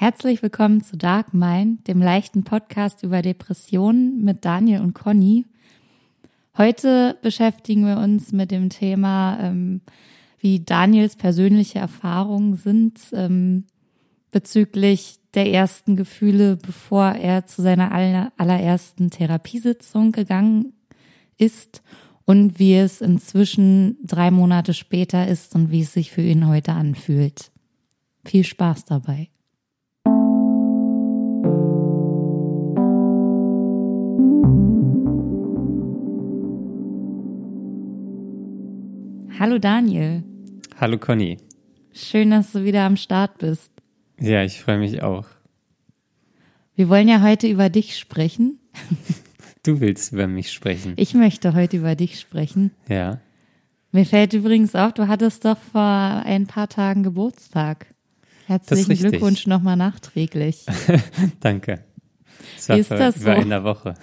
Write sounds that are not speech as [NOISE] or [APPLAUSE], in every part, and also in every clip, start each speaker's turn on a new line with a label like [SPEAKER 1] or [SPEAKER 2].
[SPEAKER 1] Herzlich willkommen zu Dark Mind, dem leichten Podcast über Depressionen mit Daniel und Conny. Heute beschäftigen wir uns mit dem Thema, ähm, wie Daniels persönliche Erfahrungen sind ähm, bezüglich der ersten Gefühle, bevor er zu seiner allerersten Therapiesitzung gegangen ist und wie es inzwischen drei Monate später ist und wie es sich für ihn heute anfühlt. Viel Spaß dabei. Hallo Daniel.
[SPEAKER 2] Hallo Conny.
[SPEAKER 1] Schön, dass du wieder am Start bist.
[SPEAKER 2] Ja, ich freue mich auch.
[SPEAKER 1] Wir wollen ja heute über dich sprechen. [LAUGHS]
[SPEAKER 2] Du willst über mich sprechen.
[SPEAKER 1] Ich möchte heute über dich sprechen.
[SPEAKER 2] Ja.
[SPEAKER 1] Mir fällt übrigens auf, du hattest doch vor ein paar Tagen Geburtstag. Herzlichen Glückwunsch nochmal nachträglich. [LAUGHS]
[SPEAKER 2] Danke.
[SPEAKER 1] Das Wie ist das
[SPEAKER 2] über so? einer Woche.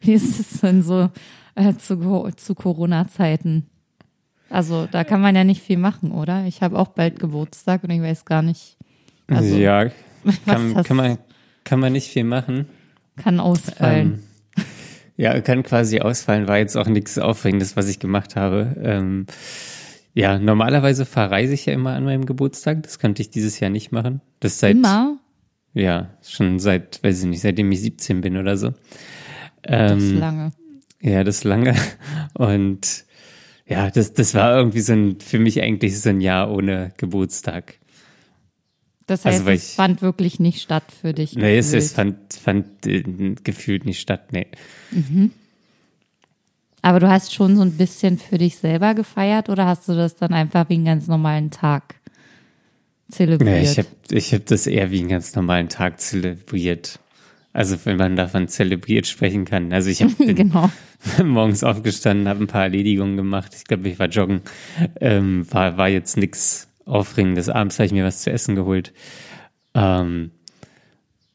[SPEAKER 1] Wie ist es denn so äh, zu, zu Corona-Zeiten? Also da kann man ja nicht viel machen, oder? Ich habe auch bald Geburtstag und ich weiß gar nicht.
[SPEAKER 2] Also, ja, [LAUGHS] kann, kann, man, kann man nicht viel machen.
[SPEAKER 1] Kann ausfallen.
[SPEAKER 2] Ähm, ja, kann quasi ausfallen, war jetzt auch nichts Aufregendes, was ich gemacht habe. Ähm, ja, normalerweise verreise ich ja immer an meinem Geburtstag. Das könnte ich dieses Jahr nicht machen. Das seit,
[SPEAKER 1] immer?
[SPEAKER 2] Ja, schon seit, weiß ich nicht, seitdem ich 17 bin oder so.
[SPEAKER 1] Ähm, das ist lange.
[SPEAKER 2] Ja, das ist lange. [LAUGHS] Und ja, das, das war irgendwie so ein, für mich eigentlich so ein Jahr ohne Geburtstag.
[SPEAKER 1] Das heißt, also, es ich, fand wirklich nicht statt für dich.
[SPEAKER 2] Nee, es, es fand, fand äh, gefühlt nicht statt, nee.
[SPEAKER 1] Mhm. Aber du hast schon so ein bisschen für dich selber gefeiert oder hast du das dann einfach wie einen ganz normalen Tag zelebriert?
[SPEAKER 2] Nee, ich habe ich hab das eher wie einen ganz normalen Tag zelebriert. Also wenn man davon zelebriert sprechen kann. Also ich habe [LAUGHS] genau. [LAUGHS] morgens aufgestanden, habe ein paar Erledigungen gemacht. Ich glaube, ich war joggen. Ähm, war, war jetzt nichts Aufregendes. Abends habe ich mir was zu essen geholt. Ähm,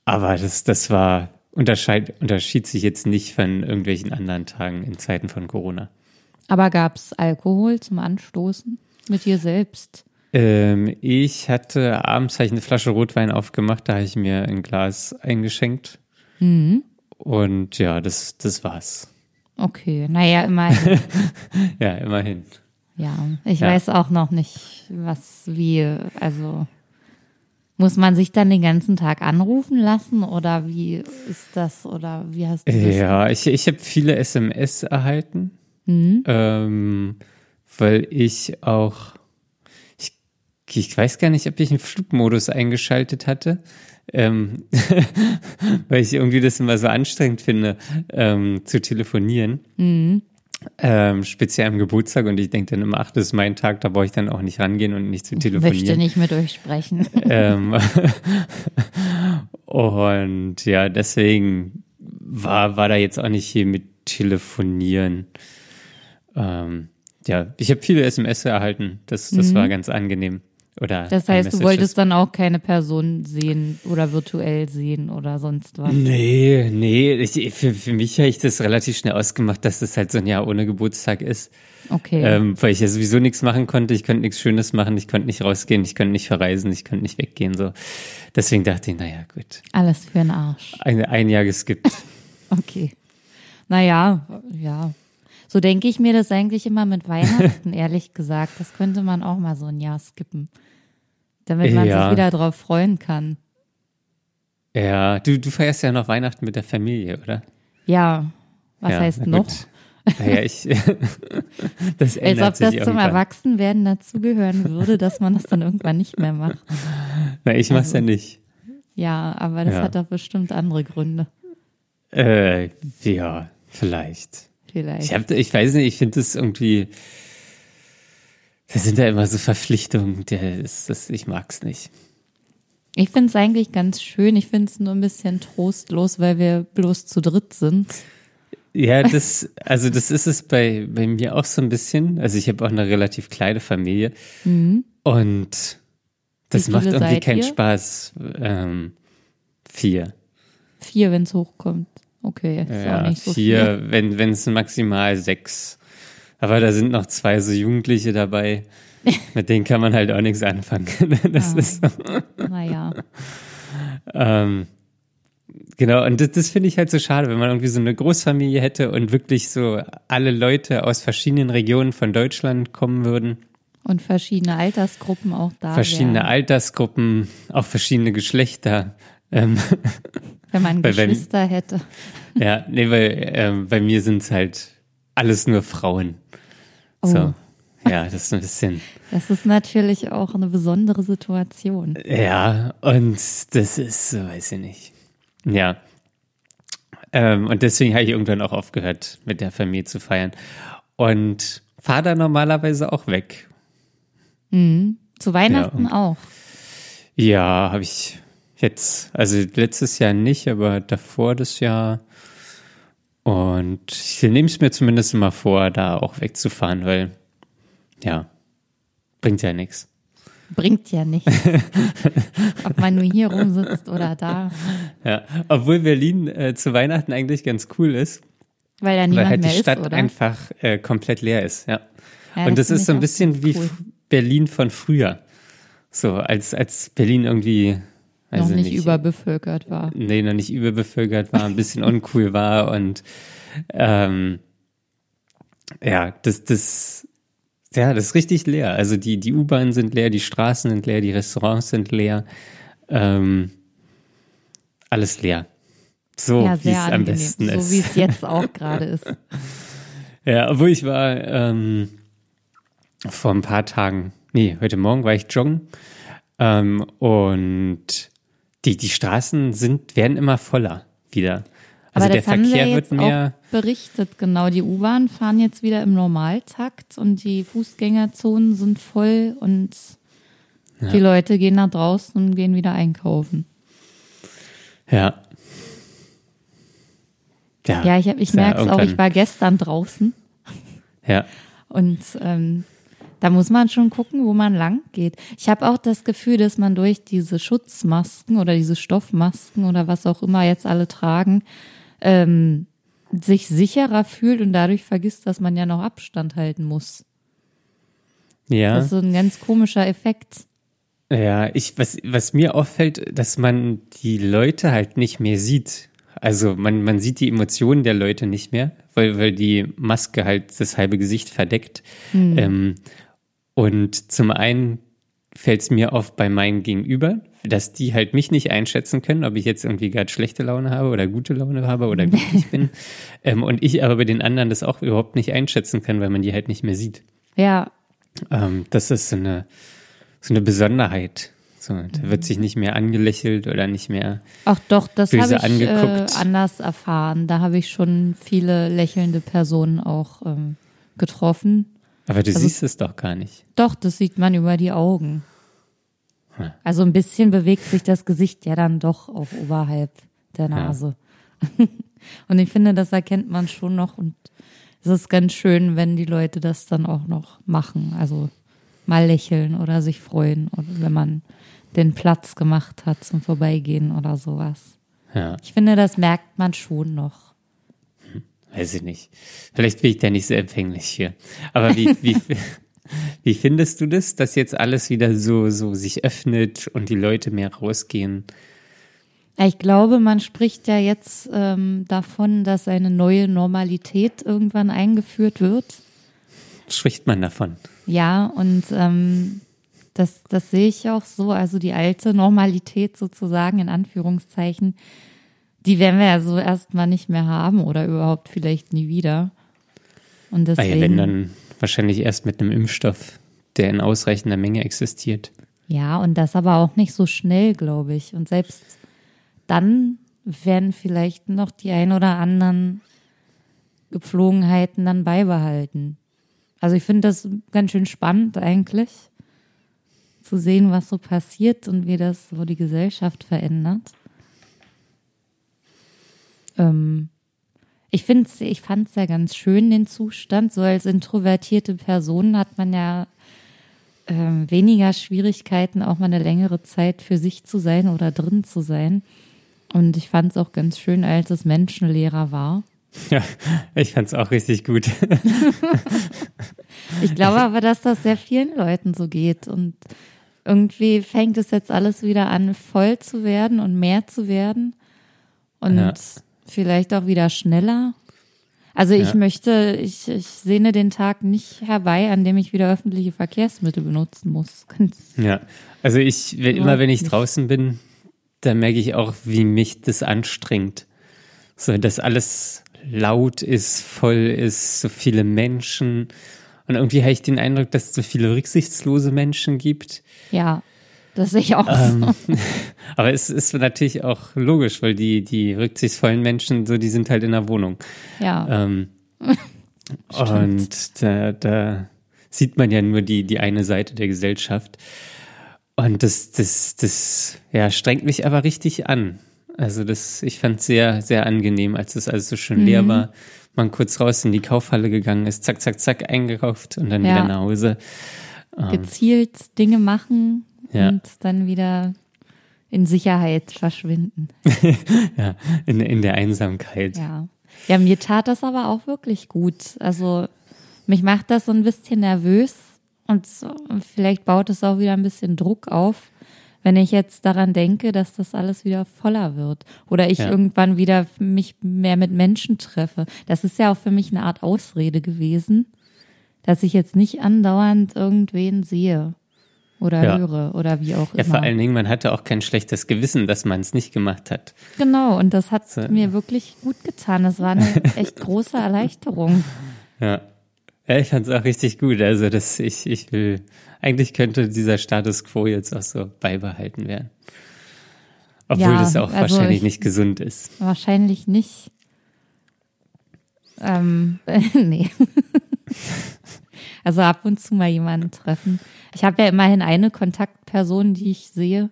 [SPEAKER 2] aber das, das war, unterscheid, unterschied sich jetzt nicht von irgendwelchen anderen Tagen in Zeiten von Corona.
[SPEAKER 1] Aber gab es Alkohol zum Anstoßen mit dir selbst?
[SPEAKER 2] Ähm, ich hatte abends habe ich eine Flasche Rotwein aufgemacht, da habe ich mir ein Glas eingeschenkt. Mhm. Und ja, das, das war's.
[SPEAKER 1] Okay, naja, immerhin. [LAUGHS]
[SPEAKER 2] ja, immerhin.
[SPEAKER 1] Ja, ich ja. weiß auch noch nicht, was wie, also muss man sich dann den ganzen Tag anrufen lassen oder wie ist das oder wie hast du das?
[SPEAKER 2] Ja, ich, ich habe viele SMS erhalten, mhm. ähm, weil ich auch, ich, ich weiß gar nicht, ob ich einen Flugmodus eingeschaltet hatte ähm, [LAUGHS] weil ich irgendwie das immer so anstrengend finde, ähm, zu telefonieren. Mhm. Ähm, speziell am Geburtstag und ich denke dann immer, ach, das ist mein Tag, da brauche ich dann auch nicht rangehen und nicht zu telefonieren. Ich
[SPEAKER 1] möchte nicht mit euch sprechen. [LAUGHS]
[SPEAKER 2] ähm, [LAUGHS] und ja, deswegen war, war da jetzt auch nicht hier mit telefonieren. Ähm, ja, ich habe viele SMS erhalten, das, das mhm. war ganz angenehm. Oder
[SPEAKER 1] das heißt, du wolltest dann auch keine Person sehen oder virtuell sehen oder sonst was?
[SPEAKER 2] Nee, nee. Ich, für, für mich habe ich das relativ schnell ausgemacht, dass das halt so ein Jahr ohne Geburtstag ist.
[SPEAKER 1] Okay.
[SPEAKER 2] Ähm, weil ich ja sowieso nichts machen konnte. Ich konnte nichts Schönes machen. Ich konnte nicht rausgehen. Ich konnte nicht verreisen. Ich konnte nicht weggehen. So. Deswegen dachte ich, naja, gut.
[SPEAKER 1] Alles für den Arsch.
[SPEAKER 2] Ein, ein Jahr geskippt. [LAUGHS]
[SPEAKER 1] okay. Naja, ja. So denke ich mir das eigentlich immer mit Weihnachten, [LAUGHS] ehrlich gesagt. Das könnte man auch mal so ein Jahr skippen damit man ja. sich wieder drauf freuen kann.
[SPEAKER 2] Ja, du, du feierst ja noch Weihnachten mit der Familie, oder?
[SPEAKER 1] Ja, was ja, heißt noch?
[SPEAKER 2] Naja, ich. [LAUGHS]
[SPEAKER 1] das Als ob das zum irgendwann. Erwachsenwerden dazugehören würde, dass man das dann irgendwann nicht mehr macht. [LAUGHS]
[SPEAKER 2] Na, ich mach's also, ja nicht.
[SPEAKER 1] Ja, aber das ja. hat doch bestimmt andere Gründe.
[SPEAKER 2] Äh, ja, vielleicht.
[SPEAKER 1] Vielleicht.
[SPEAKER 2] Ich, hab, ich weiß nicht, ich finde das irgendwie das sind ja immer so Verpflichtungen, der ist, das, ich mag's nicht.
[SPEAKER 1] Ich finde es eigentlich ganz schön. Ich finde es nur ein bisschen trostlos, weil wir bloß zu dritt sind.
[SPEAKER 2] Ja, [LAUGHS] das, also das ist es bei, bei mir auch so ein bisschen. Also ich habe auch eine relativ kleine Familie. Mhm. Und das macht irgendwie keinen ihr? Spaß. Ähm, vier.
[SPEAKER 1] Vier, wenn es hochkommt. Okay,
[SPEAKER 2] ist ja, auch nicht so vier, viel. wenn wenn es maximal sechs aber da sind noch zwei so Jugendliche dabei. [LAUGHS] Mit denen kann man halt auch nichts anfangen. [LAUGHS] Das
[SPEAKER 1] ja. ist so. Naja.
[SPEAKER 2] Ähm, genau, und das, das finde ich halt so schade, wenn man irgendwie so eine Großfamilie hätte und wirklich so alle Leute aus verschiedenen Regionen von Deutschland kommen würden.
[SPEAKER 1] Und verschiedene Altersgruppen auch da.
[SPEAKER 2] Verschiedene wären. Altersgruppen, auch verschiedene Geschlechter. Ähm,
[SPEAKER 1] wenn man [LAUGHS] Geschwister bei, hätte.
[SPEAKER 2] Ja, nee, weil ähm, bei mir sind es halt alles nur Frauen. Oh. So. Ja, das ist ein bisschen.
[SPEAKER 1] Das ist natürlich auch eine besondere Situation.
[SPEAKER 2] Ja, und das ist, weiß ich nicht. Ja. Ähm, und deswegen habe ich irgendwann auch aufgehört, mit der Familie zu feiern. Und fahre da normalerweise auch weg.
[SPEAKER 1] Mhm. Zu Weihnachten ja, auch.
[SPEAKER 2] Ja, habe ich jetzt, also letztes Jahr nicht, aber davor das Jahr. Und ich nehme es mir zumindest immer vor, da auch wegzufahren, weil ja, bringt ja nichts.
[SPEAKER 1] Bringt ja nichts. [LAUGHS] Ob man nur hier rumsitzt oder da.
[SPEAKER 2] Ja, obwohl Berlin äh, zu Weihnachten eigentlich ganz cool ist.
[SPEAKER 1] Weil da niemand
[SPEAKER 2] weil halt
[SPEAKER 1] mehr
[SPEAKER 2] die Stadt
[SPEAKER 1] ist,
[SPEAKER 2] einfach äh, komplett leer ist, ja. ja Und das, das ist so ein bisschen wie cool. Berlin von früher. So, als, als Berlin irgendwie
[SPEAKER 1] noch nicht, nicht, überbevölkert war.
[SPEAKER 2] Nee, noch nicht überbevölkert war, ein bisschen uncool war und ähm, ja, das, das ja, das ist richtig leer. Also die, die U-Bahnen sind leer, die Straßen sind leer, die Restaurants sind leer. Ähm, alles leer. So ja, wie es am besten ist.
[SPEAKER 1] So wie es jetzt auch [LAUGHS] gerade ist.
[SPEAKER 2] Ja, obwohl ich war ähm, vor ein paar Tagen, nee, heute Morgen war ich joggen ähm, und die, die Straßen sind, werden immer voller wieder.
[SPEAKER 1] Also Aber der das Verkehr wird mehr auch berichtet, genau. Die U-Bahn fahren jetzt wieder im Normaltakt und die Fußgängerzonen sind voll und ja. die Leute gehen nach draußen und gehen wieder einkaufen.
[SPEAKER 2] Ja.
[SPEAKER 1] Ja, ja ich, ich merke es auch, ich war gestern draußen.
[SPEAKER 2] Ja.
[SPEAKER 1] Und ähm, da muss man schon gucken, wo man lang geht. Ich habe auch das Gefühl, dass man durch diese Schutzmasken oder diese Stoffmasken oder was auch immer jetzt alle tragen, ähm, sich sicherer fühlt und dadurch vergisst, dass man ja noch Abstand halten muss.
[SPEAKER 2] Ja.
[SPEAKER 1] Das ist so ein ganz komischer Effekt.
[SPEAKER 2] Ja, ich, was, was mir auffällt, dass man die Leute halt nicht mehr sieht. Also man, man sieht die Emotionen der Leute nicht mehr, weil, weil die Maske halt das halbe Gesicht verdeckt. Hm. Ähm, und zum einen fällt es mir oft bei meinen Gegenüber, dass die halt mich nicht einschätzen können, ob ich jetzt irgendwie gerade schlechte Laune habe oder gute Laune habe oder [LAUGHS] glücklich bin. Ähm, und ich aber bei den anderen das auch überhaupt nicht einschätzen kann, weil man die halt nicht mehr sieht.
[SPEAKER 1] Ja.
[SPEAKER 2] Ähm, das ist so eine, so eine Besonderheit. So, da wird sich nicht mehr angelächelt oder nicht mehr.
[SPEAKER 1] Ach doch, das habe ich äh, anders erfahren. Da habe ich schon viele lächelnde Personen auch ähm, getroffen.
[SPEAKER 2] Aber du also, siehst es doch gar nicht.
[SPEAKER 1] Doch, das sieht man über die Augen. Also ein bisschen bewegt sich das Gesicht ja dann doch auch oberhalb der Nase. Ja. [LAUGHS] und ich finde, das erkennt man schon noch und es ist ganz schön, wenn die Leute das dann auch noch machen. Also mal lächeln oder sich freuen oder wenn man den Platz gemacht hat zum Vorbeigehen oder sowas.
[SPEAKER 2] Ja.
[SPEAKER 1] Ich finde, das merkt man schon noch.
[SPEAKER 2] Weiß ich nicht. Vielleicht bin ich da nicht so empfänglich hier. Aber wie, wie, [LAUGHS] Wie findest du das, dass jetzt alles wieder so, so sich öffnet und die Leute mehr rausgehen?
[SPEAKER 1] Ich glaube, man spricht ja jetzt ähm, davon, dass eine neue Normalität irgendwann eingeführt wird.
[SPEAKER 2] Spricht man davon?
[SPEAKER 1] Ja, und ähm, das, das sehe ich auch so. Also die alte Normalität sozusagen in Anführungszeichen, die werden wir ja so erstmal nicht mehr haben oder überhaupt vielleicht nie wieder. Und deswegen,
[SPEAKER 2] ja, wenn dann Wahrscheinlich erst mit einem Impfstoff, der in ausreichender Menge existiert.
[SPEAKER 1] Ja, und das aber auch nicht so schnell, glaube ich. Und selbst dann werden vielleicht noch die ein oder anderen Gepflogenheiten dann beibehalten. Also ich finde das ganz schön spannend eigentlich, zu sehen, was so passiert und wie das so die Gesellschaft verändert. Ähm, ich finde ich fand es ja ganz schön, den Zustand. So als introvertierte Person hat man ja äh, weniger Schwierigkeiten, auch mal eine längere Zeit für sich zu sein oder drin zu sein. Und ich fand es auch ganz schön, als es menschenleerer war.
[SPEAKER 2] Ja, ich fand es auch richtig gut. [LAUGHS]
[SPEAKER 1] ich glaube aber, dass das sehr vielen Leuten so geht. Und irgendwie fängt es jetzt alles wieder an, voll zu werden und mehr zu werden. Und ja. Vielleicht auch wieder schneller. Also ich ja. möchte, ich, ich sehne den Tag nicht herbei, an dem ich wieder öffentliche Verkehrsmittel benutzen muss. [LAUGHS]
[SPEAKER 2] Ganz ja, also ich, wenn, immer wenn ich nicht. draußen bin, da merke ich auch, wie mich das anstrengt. So, dass alles laut ist, voll ist, so viele Menschen. Und irgendwie habe ich den Eindruck, dass es so viele rücksichtslose Menschen gibt.
[SPEAKER 1] Ja, das sehe ich auch ähm,
[SPEAKER 2] so. [LAUGHS] Aber es ist natürlich auch logisch, weil die, die rücksichtsvollen Menschen, so, die sind halt in der Wohnung.
[SPEAKER 1] Ja.
[SPEAKER 2] Ähm, [LAUGHS] und da, da sieht man ja nur die, die eine Seite der Gesellschaft. Und das, das, das, ja, strengt mich aber richtig an. Also das, ich fand es sehr, sehr angenehm, als es alles so schön mhm. leer war man kurz raus in die Kaufhalle gegangen ist, zack, zack, zack, eingekauft und dann ja. wieder nach Hause.
[SPEAKER 1] Ähm, Gezielt Dinge machen ja. und dann wieder in Sicherheit verschwinden. [LAUGHS]
[SPEAKER 2] ja, in, in der Einsamkeit.
[SPEAKER 1] Ja. Ja, mir tat das aber auch wirklich gut. Also mich macht das so ein bisschen nervös und vielleicht baut es auch wieder ein bisschen Druck auf, wenn ich jetzt daran denke, dass das alles wieder voller wird oder ich ja. irgendwann wieder mich mehr mit Menschen treffe. Das ist ja auch für mich eine Art Ausrede gewesen, dass ich jetzt nicht andauernd irgendwen sehe oder ja. höre oder wie auch
[SPEAKER 2] ja,
[SPEAKER 1] immer. Ja,
[SPEAKER 2] vor allen Dingen, man hatte auch kein schlechtes Gewissen, dass man es nicht gemacht hat.
[SPEAKER 1] Genau, und das hat so. mir wirklich gut getan. Das war eine [LAUGHS] echt große Erleichterung.
[SPEAKER 2] Ja. Ja, ich fand es auch richtig gut. Also, dass ich, ich will eigentlich könnte dieser Status quo jetzt auch so beibehalten werden. Obwohl ja, das auch also wahrscheinlich nicht gesund ist.
[SPEAKER 1] Wahrscheinlich nicht. Ähm, [LAUGHS] nee. [LAUGHS] also ab und zu mal jemanden treffen. Ich habe ja immerhin eine Kontaktperson, die ich sehe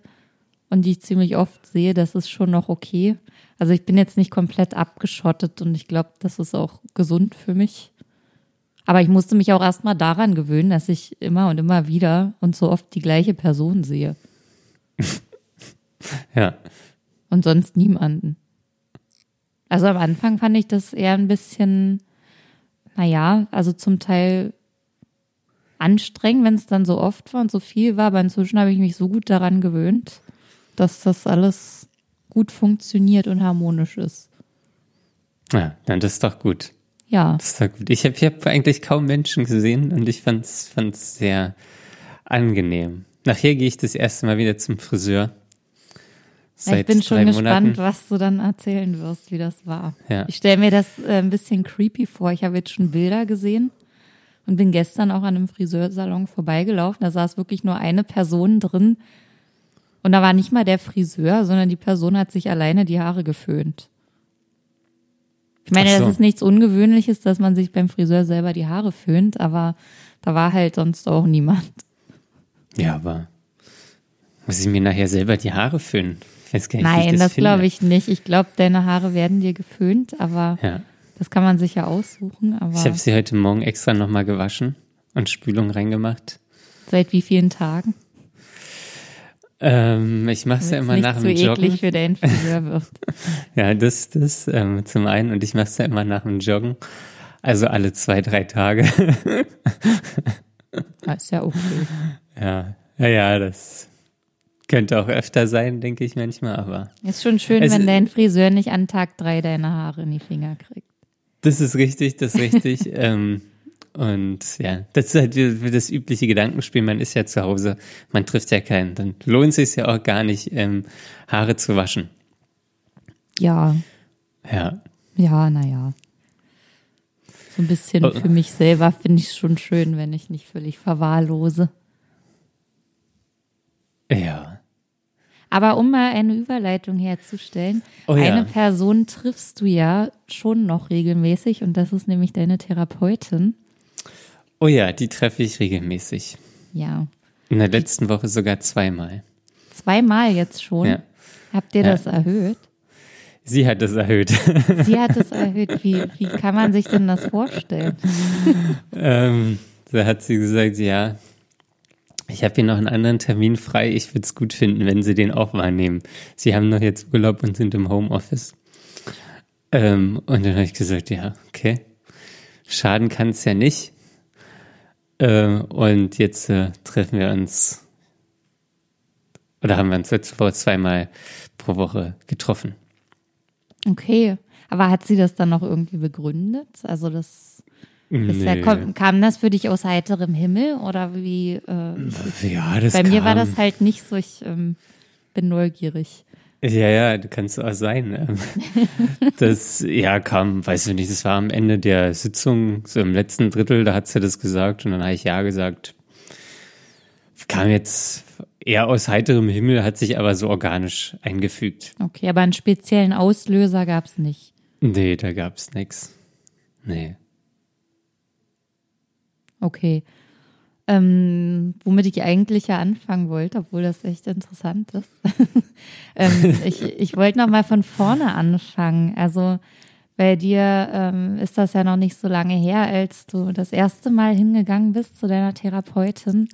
[SPEAKER 1] und die ich ziemlich oft sehe. Das ist schon noch okay. Also ich bin jetzt nicht komplett abgeschottet und ich glaube, das ist auch gesund für mich. Aber ich musste mich auch erstmal daran gewöhnen, dass ich immer und immer wieder und so oft die gleiche Person sehe. [LAUGHS]
[SPEAKER 2] ja.
[SPEAKER 1] Und sonst niemanden. Also am Anfang fand ich das eher ein bisschen, naja, also zum Teil anstrengend, wenn es dann so oft war und so viel war, aber inzwischen habe ich mich so gut daran gewöhnt, dass das alles gut funktioniert und harmonisch ist.
[SPEAKER 2] Ja, dann ist doch gut.
[SPEAKER 1] Ja.
[SPEAKER 2] Das war gut. Ich habe hab eigentlich kaum Menschen gesehen und ich fand es sehr angenehm. Nachher gehe ich das erste Mal wieder zum Friseur.
[SPEAKER 1] Seit ich bin schon gespannt, Monaten. was du dann erzählen wirst, wie das war. Ja. Ich stelle mir das äh, ein bisschen creepy vor. Ich habe jetzt schon Bilder gesehen und bin gestern auch an einem Friseursalon vorbeigelaufen. Da saß wirklich nur eine Person drin. Und da war nicht mal der Friseur, sondern die Person hat sich alleine die Haare geföhnt. Ich meine, so. das ist nichts Ungewöhnliches, dass man sich beim Friseur selber die Haare föhnt, aber da war halt sonst auch niemand.
[SPEAKER 2] Ja, aber muss ich mir nachher selber die Haare föhnen?
[SPEAKER 1] Nicht, Nein, das, das glaube ich nicht. Ich glaube, deine Haare werden dir geföhnt, aber ja. Das kann man sich ja aussuchen. Aber
[SPEAKER 2] ich habe sie heute Morgen extra nochmal gewaschen und Spülung reingemacht.
[SPEAKER 1] Seit wie vielen Tagen?
[SPEAKER 2] Ähm, ich mache es ja immer nach dem Joggen. eklig
[SPEAKER 1] für den Friseur [LAUGHS] wird.
[SPEAKER 2] ja, das, das ähm, zum einen und ich mache es ja immer nach dem Joggen. Also alle zwei, drei Tage.
[SPEAKER 1] das [LAUGHS] ist ja okay.
[SPEAKER 2] Ja, ja, ja, das könnte auch öfter sein, denke ich manchmal, aber.
[SPEAKER 1] Ist schon schön, wenn dein Friseur nicht an Tag drei deine Haare in die Finger kriegt.
[SPEAKER 2] Das ist richtig, das ist richtig. [LAUGHS] ähm, und ja, das ist halt das übliche Gedankenspiel. Man ist ja zu Hause, man trifft ja keinen. Dann lohnt es sich ja auch gar nicht, ähm, Haare zu waschen.
[SPEAKER 1] Ja.
[SPEAKER 2] Ja.
[SPEAKER 1] Ja, naja. So ein bisschen oh. für mich selber finde ich es schon schön, wenn ich nicht völlig verwahrlose.
[SPEAKER 2] Ja.
[SPEAKER 1] Aber um mal eine Überleitung herzustellen, oh ja. eine Person triffst du ja schon noch regelmäßig und das ist nämlich deine Therapeutin.
[SPEAKER 2] Oh ja, die treffe ich regelmäßig.
[SPEAKER 1] Ja.
[SPEAKER 2] In der letzten Woche sogar zweimal.
[SPEAKER 1] Zweimal jetzt schon? Ja. Habt ihr ja. das erhöht?
[SPEAKER 2] Sie hat es erhöht. [LAUGHS]
[SPEAKER 1] Sie hat es erhöht. Wie, wie kann man sich denn das vorstellen? [LAUGHS]
[SPEAKER 2] ähm, da hat sie gesagt, ja, ich habe hier noch einen anderen Termin frei. Ich würde es gut finden, wenn Sie den auch wahrnehmen. Sie haben noch jetzt Urlaub und sind im Homeoffice. Ähm, und dann habe ich gesagt, ja, okay. Schaden kann es ja nicht. Äh, und jetzt äh, treffen wir uns Oder haben wir uns letzte Woche zweimal pro Woche getroffen.
[SPEAKER 1] Okay. Aber hat sie das dann noch irgendwie begründet? Also das nee. ja, kam, kam, das für dich aus heiterem Himmel oder wie? Äh,
[SPEAKER 2] ja, das
[SPEAKER 1] Bei mir kam. war das halt nicht so. Ich ähm, bin neugierig.
[SPEAKER 2] Ja, ja, du kannst auch sein. Ne? [LAUGHS] das, ja, kam, weiß ich nicht, das war am Ende der Sitzung, so im letzten Drittel, da hat sie das gesagt und dann habe ich ja gesagt. Kam jetzt eher aus heiterem Himmel, hat sich aber so organisch eingefügt.
[SPEAKER 1] Okay, aber einen speziellen Auslöser gab es nicht.
[SPEAKER 2] Nee, da gab es nichts. Nee.
[SPEAKER 1] Okay. Ähm, womit ich eigentlich ja anfangen wollte, obwohl das echt interessant ist. [LAUGHS] ähm, ich ich wollte noch mal von vorne anfangen. Also bei dir ähm, ist das ja noch nicht so lange her, als du das erste Mal hingegangen bist zu deiner Therapeutin.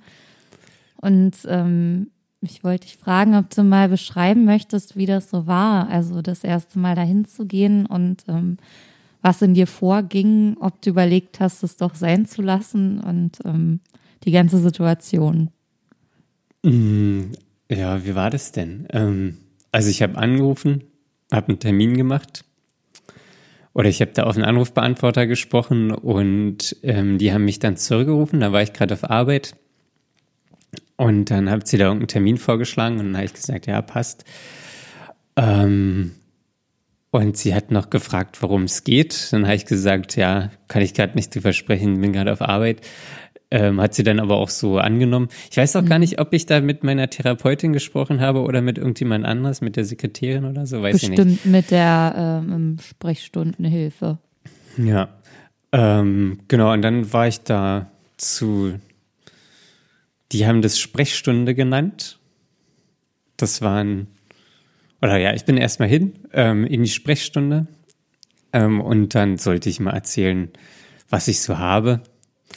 [SPEAKER 1] Und ähm, ich wollte dich fragen, ob du mal beschreiben möchtest, wie das so war, also das erste Mal dahin zu gehen und ähm, was in dir vorging, ob du überlegt hast, es doch sein zu lassen und ähm, die ganze Situation?
[SPEAKER 2] Mm, ja, wie war das denn? Ähm, also ich habe angerufen, habe einen Termin gemacht oder ich habe da auf einen Anrufbeantworter gesprochen und ähm, die haben mich dann zurückgerufen, da war ich gerade auf Arbeit und dann hat sie da irgendeinen Termin vorgeschlagen und dann habe ich gesagt, ja, passt. Ähm, und sie hat noch gefragt, worum es geht. Dann habe ich gesagt, ja, kann ich gerade nicht drüber sprechen, bin gerade auf Arbeit. Ähm, hat sie dann aber auch so angenommen. Ich weiß auch mhm. gar nicht, ob ich da mit meiner Therapeutin gesprochen habe oder mit irgendjemand anderes, mit der Sekretärin oder so, weiß
[SPEAKER 1] Bestimmt
[SPEAKER 2] ich nicht.
[SPEAKER 1] mit der ähm, Sprechstundenhilfe.
[SPEAKER 2] Ja, ähm, genau. Und dann war ich da zu, die haben das Sprechstunde genannt. Das waren, oder ja, ich bin erstmal hin ähm, in die Sprechstunde ähm, und dann sollte ich mal erzählen, was ich so habe.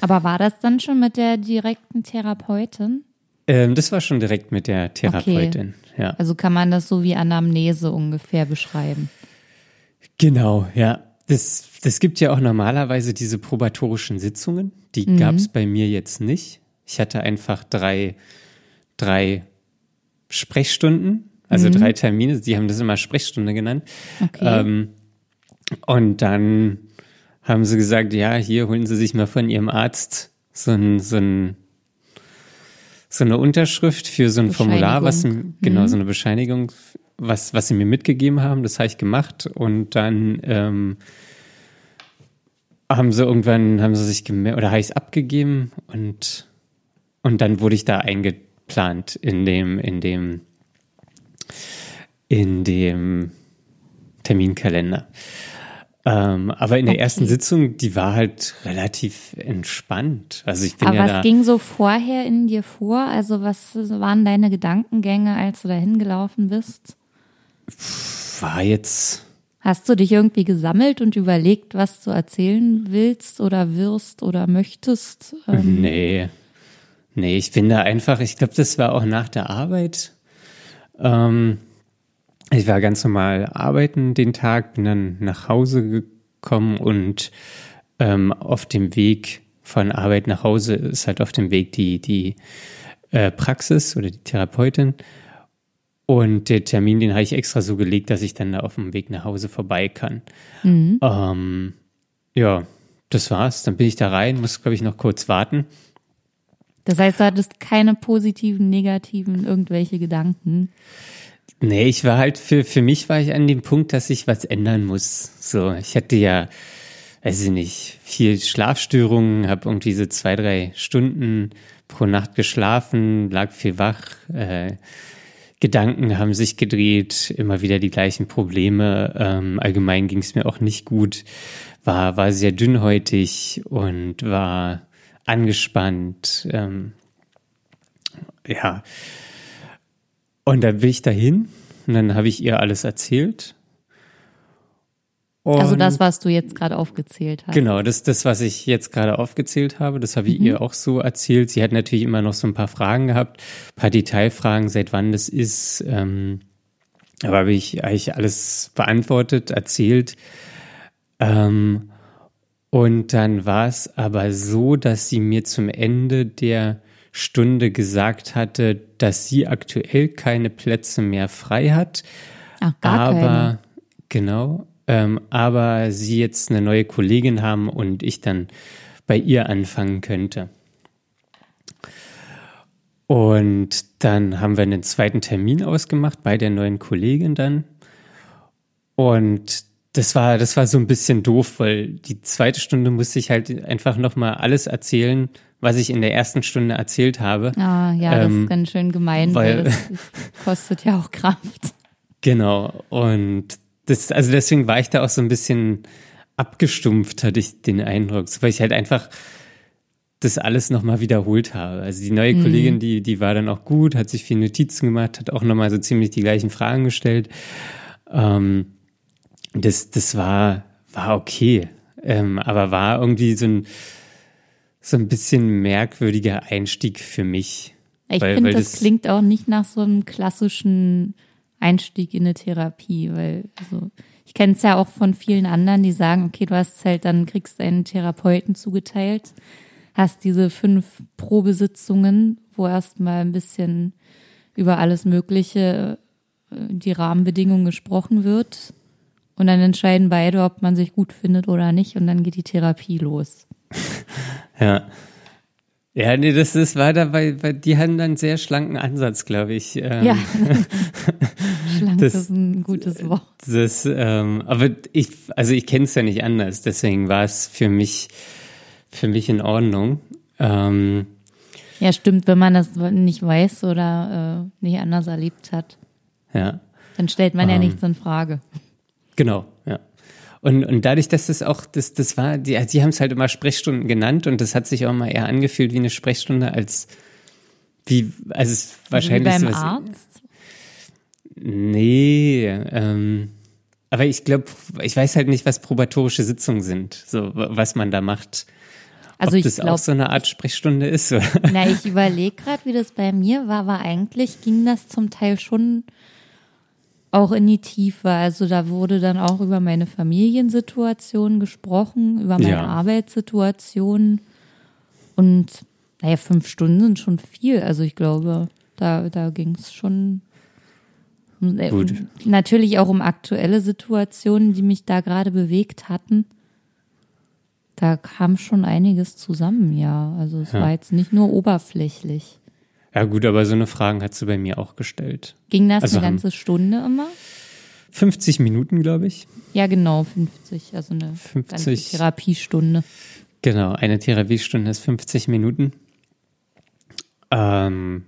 [SPEAKER 1] Aber war das dann schon mit der direkten Therapeutin?
[SPEAKER 2] Ähm, das war schon direkt mit der Therapeutin, okay. ja.
[SPEAKER 1] Also kann man das so wie Anamnese ungefähr beschreiben?
[SPEAKER 2] Genau, ja. Das, das gibt ja auch normalerweise diese probatorischen Sitzungen. Die mhm. gab es bei mir jetzt nicht. Ich hatte einfach drei, drei Sprechstunden, also mhm. drei Termine. Die haben das immer Sprechstunde genannt. Okay. Ähm, und dann haben sie gesagt, ja, hier holen Sie sich mal von Ihrem Arzt so ein, so ein so eine Unterschrift für so ein Formular, was genau mhm. so eine Bescheinigung, was was sie mir mitgegeben haben. Das habe ich gemacht und dann ähm, haben sie irgendwann haben sie sich gemerkt oder habe ich es abgegeben und und dann wurde ich da eingeplant in dem in dem in dem Terminkalender. Ähm, aber in der okay. ersten Sitzung, die war halt relativ entspannt. Also ich bin
[SPEAKER 1] aber
[SPEAKER 2] ja
[SPEAKER 1] was ging so vorher in dir vor? Also was waren deine Gedankengänge, als du da hingelaufen bist?
[SPEAKER 2] War jetzt.
[SPEAKER 1] Hast du dich irgendwie gesammelt und überlegt, was du erzählen willst oder wirst oder möchtest?
[SPEAKER 2] Ähm nee. Nee, ich bin da einfach, ich glaube, das war auch nach der Arbeit. Ähm, ich war ganz normal arbeiten den Tag, bin dann nach Hause gekommen und ähm, auf dem Weg von Arbeit nach Hause ist halt auf dem Weg die, die äh, Praxis oder die Therapeutin. Und der Termin, den habe ich extra so gelegt, dass ich dann da auf dem Weg nach Hause vorbei kann. Mhm. Ähm, ja, das war's. Dann bin ich da rein, muss, glaube ich, noch kurz warten.
[SPEAKER 1] Das heißt, du hattest keine positiven, negativen, irgendwelche Gedanken?
[SPEAKER 2] Nee, ich war halt für, für mich war ich an dem Punkt, dass ich was ändern muss. So, ich hatte ja, weiß ich nicht, viel Schlafstörungen, habe irgendwie so zwei, drei Stunden pro Nacht geschlafen, lag viel wach, äh, Gedanken haben sich gedreht, immer wieder die gleichen Probleme. Ähm, allgemein ging es mir auch nicht gut, war, war sehr dünnhäutig und war angespannt. Ähm, ja, und dann bin ich dahin und dann habe ich ihr alles erzählt.
[SPEAKER 1] Und also das, was du jetzt gerade aufgezählt hast.
[SPEAKER 2] Genau, das, das, was ich jetzt gerade aufgezählt habe, das habe ich mhm. ihr auch so erzählt. Sie hat natürlich immer noch so ein paar Fragen gehabt, ein paar Detailfragen, seit wann das ist. Ähm, aber habe ich eigentlich alles beantwortet, erzählt. Ähm, und dann war es aber so, dass sie mir zum Ende der Stunde gesagt hatte, dass sie aktuell keine Plätze mehr frei hat.
[SPEAKER 1] Ach, gar
[SPEAKER 2] aber
[SPEAKER 1] keine.
[SPEAKER 2] genau, ähm, aber sie jetzt eine neue Kollegin haben und ich dann bei ihr anfangen könnte. Und dann haben wir einen zweiten Termin ausgemacht bei der neuen Kollegin dann. Und das war, das war so ein bisschen doof, weil die zweite Stunde musste ich halt einfach nochmal alles erzählen, was ich in der ersten Stunde erzählt habe.
[SPEAKER 1] Ah, ja, das
[SPEAKER 2] Ähm,
[SPEAKER 1] ist ganz schön gemein, weil,
[SPEAKER 2] weil-
[SPEAKER 1] das [LAUGHS] kostet ja auch Kraft.
[SPEAKER 2] Genau. Und das, also deswegen war ich da auch so ein bisschen abgestumpft, hatte ich den Eindruck, so, weil ich halt einfach das alles nochmal wiederholt habe. Also die neue Kollegin, die, die war dann auch gut, hat sich viel Notizen gemacht, hat auch nochmal so ziemlich die gleichen Fragen gestellt. Ähm, das, das war, war okay. Ähm, aber war irgendwie so ein, so ein bisschen merkwürdiger Einstieg für mich.
[SPEAKER 1] Ich finde, das,
[SPEAKER 2] das-
[SPEAKER 1] klingt auch nicht nach so einem klassischen Einstieg in eine Therapie, weil also ich kenne es ja auch von vielen anderen, die sagen, okay, du hast halt dann kriegst einen Therapeuten zugeteilt, hast diese fünf Probesitzungen, wo erstmal ein bisschen über alles Mögliche, äh, die Rahmenbedingungen gesprochen wird. Und dann entscheiden beide, ob man sich gut findet oder nicht. Und dann geht die Therapie los. [LAUGHS]
[SPEAKER 2] Ja. Ja, nee, das, das war dabei, weil die hatten dann einen sehr schlanken Ansatz, glaube ich. Ähm,
[SPEAKER 1] Ja, [LAUGHS] schlank
[SPEAKER 2] Das-
[SPEAKER 1] ist ein gutes Wort.
[SPEAKER 2] Das, ähm, aber ich, also ich kenne es ja nicht anders, deswegen war es für mich, für mich in Ordnung. Ähm,
[SPEAKER 1] Ja, stimmt, wenn man das nicht weiß oder äh, nicht anders erlebt hat,
[SPEAKER 2] ja,
[SPEAKER 1] dann stellt man ja
[SPEAKER 2] Ähm.
[SPEAKER 1] nichts in Frage.
[SPEAKER 2] Genau, ja. Und, und dadurch, dass das auch, das, das war, die, die haben es halt immer Sprechstunden genannt und das hat sich auch mal eher angefühlt wie eine Sprechstunde als wie, also es
[SPEAKER 1] wie
[SPEAKER 2] wahrscheinlich
[SPEAKER 1] beim
[SPEAKER 2] sowas-
[SPEAKER 1] Arzt.
[SPEAKER 2] Nee, ähm, aber ich glaube, ich weiß halt nicht, was probatorische Sitzungen sind, so was man da macht.
[SPEAKER 1] Also
[SPEAKER 2] Ob
[SPEAKER 1] ich
[SPEAKER 2] das auch
[SPEAKER 1] glaube,
[SPEAKER 2] so eine Art Sprechstunde ist. Oder?
[SPEAKER 1] na, ich überlege gerade, wie das bei mir war, aber eigentlich ging das zum Teil schon auch in die Tiefe. Also da wurde dann auch über meine Familiensituation gesprochen, über meine
[SPEAKER 2] Ja.
[SPEAKER 1] Arbeitssituation. Und naja, fünf Stunden sind schon viel. Also ich glaube, da, da ging es schon äh,
[SPEAKER 2] Gut.
[SPEAKER 1] natürlich auch um aktuelle Situationen, die mich da gerade bewegt hatten. Da kam schon einiges zusammen, ja. Also es
[SPEAKER 2] Ja.
[SPEAKER 1] war jetzt nicht nur oberflächlich.
[SPEAKER 2] Ja gut, aber so eine Frage hat sie bei mir auch gestellt.
[SPEAKER 1] Ging das
[SPEAKER 2] Also
[SPEAKER 1] eine ganze Stunde immer?
[SPEAKER 2] 50 Minuten, glaube ich.
[SPEAKER 1] Ja, genau, 50, also eine ganze
[SPEAKER 2] 50.
[SPEAKER 1] Therapiestunde.
[SPEAKER 2] Genau, eine Therapiestunde ist 50 Minuten. Ähm,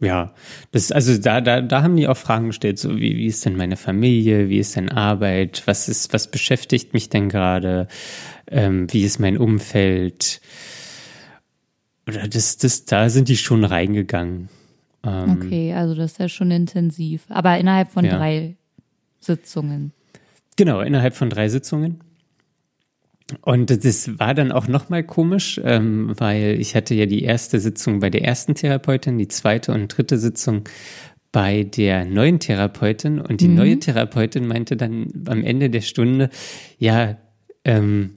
[SPEAKER 2] ja, das, also da, da, da haben die auch Fragen gestellt, so wie, wie ist denn meine Familie, wie ist denn Arbeit, was ist, was beschäftigt mich denn gerade, ähm, wie ist mein Umfeld? Oder das, das, da sind die schon reingegangen. Ähm,
[SPEAKER 1] Okay, also das ist ja schon intensiv. Aber innerhalb von
[SPEAKER 2] Ja.
[SPEAKER 1] drei Sitzungen.
[SPEAKER 2] Genau, innerhalb von drei Sitzungen. Und das war dann auch nochmal komisch, ähm, weil ich hatte ja die erste Sitzung bei der ersten Therapeutin, die zweite und dritte Sitzung bei der neuen Therapeutin. Und die neue Therapeutin meinte dann am Ende der Stunde, ja, ähm,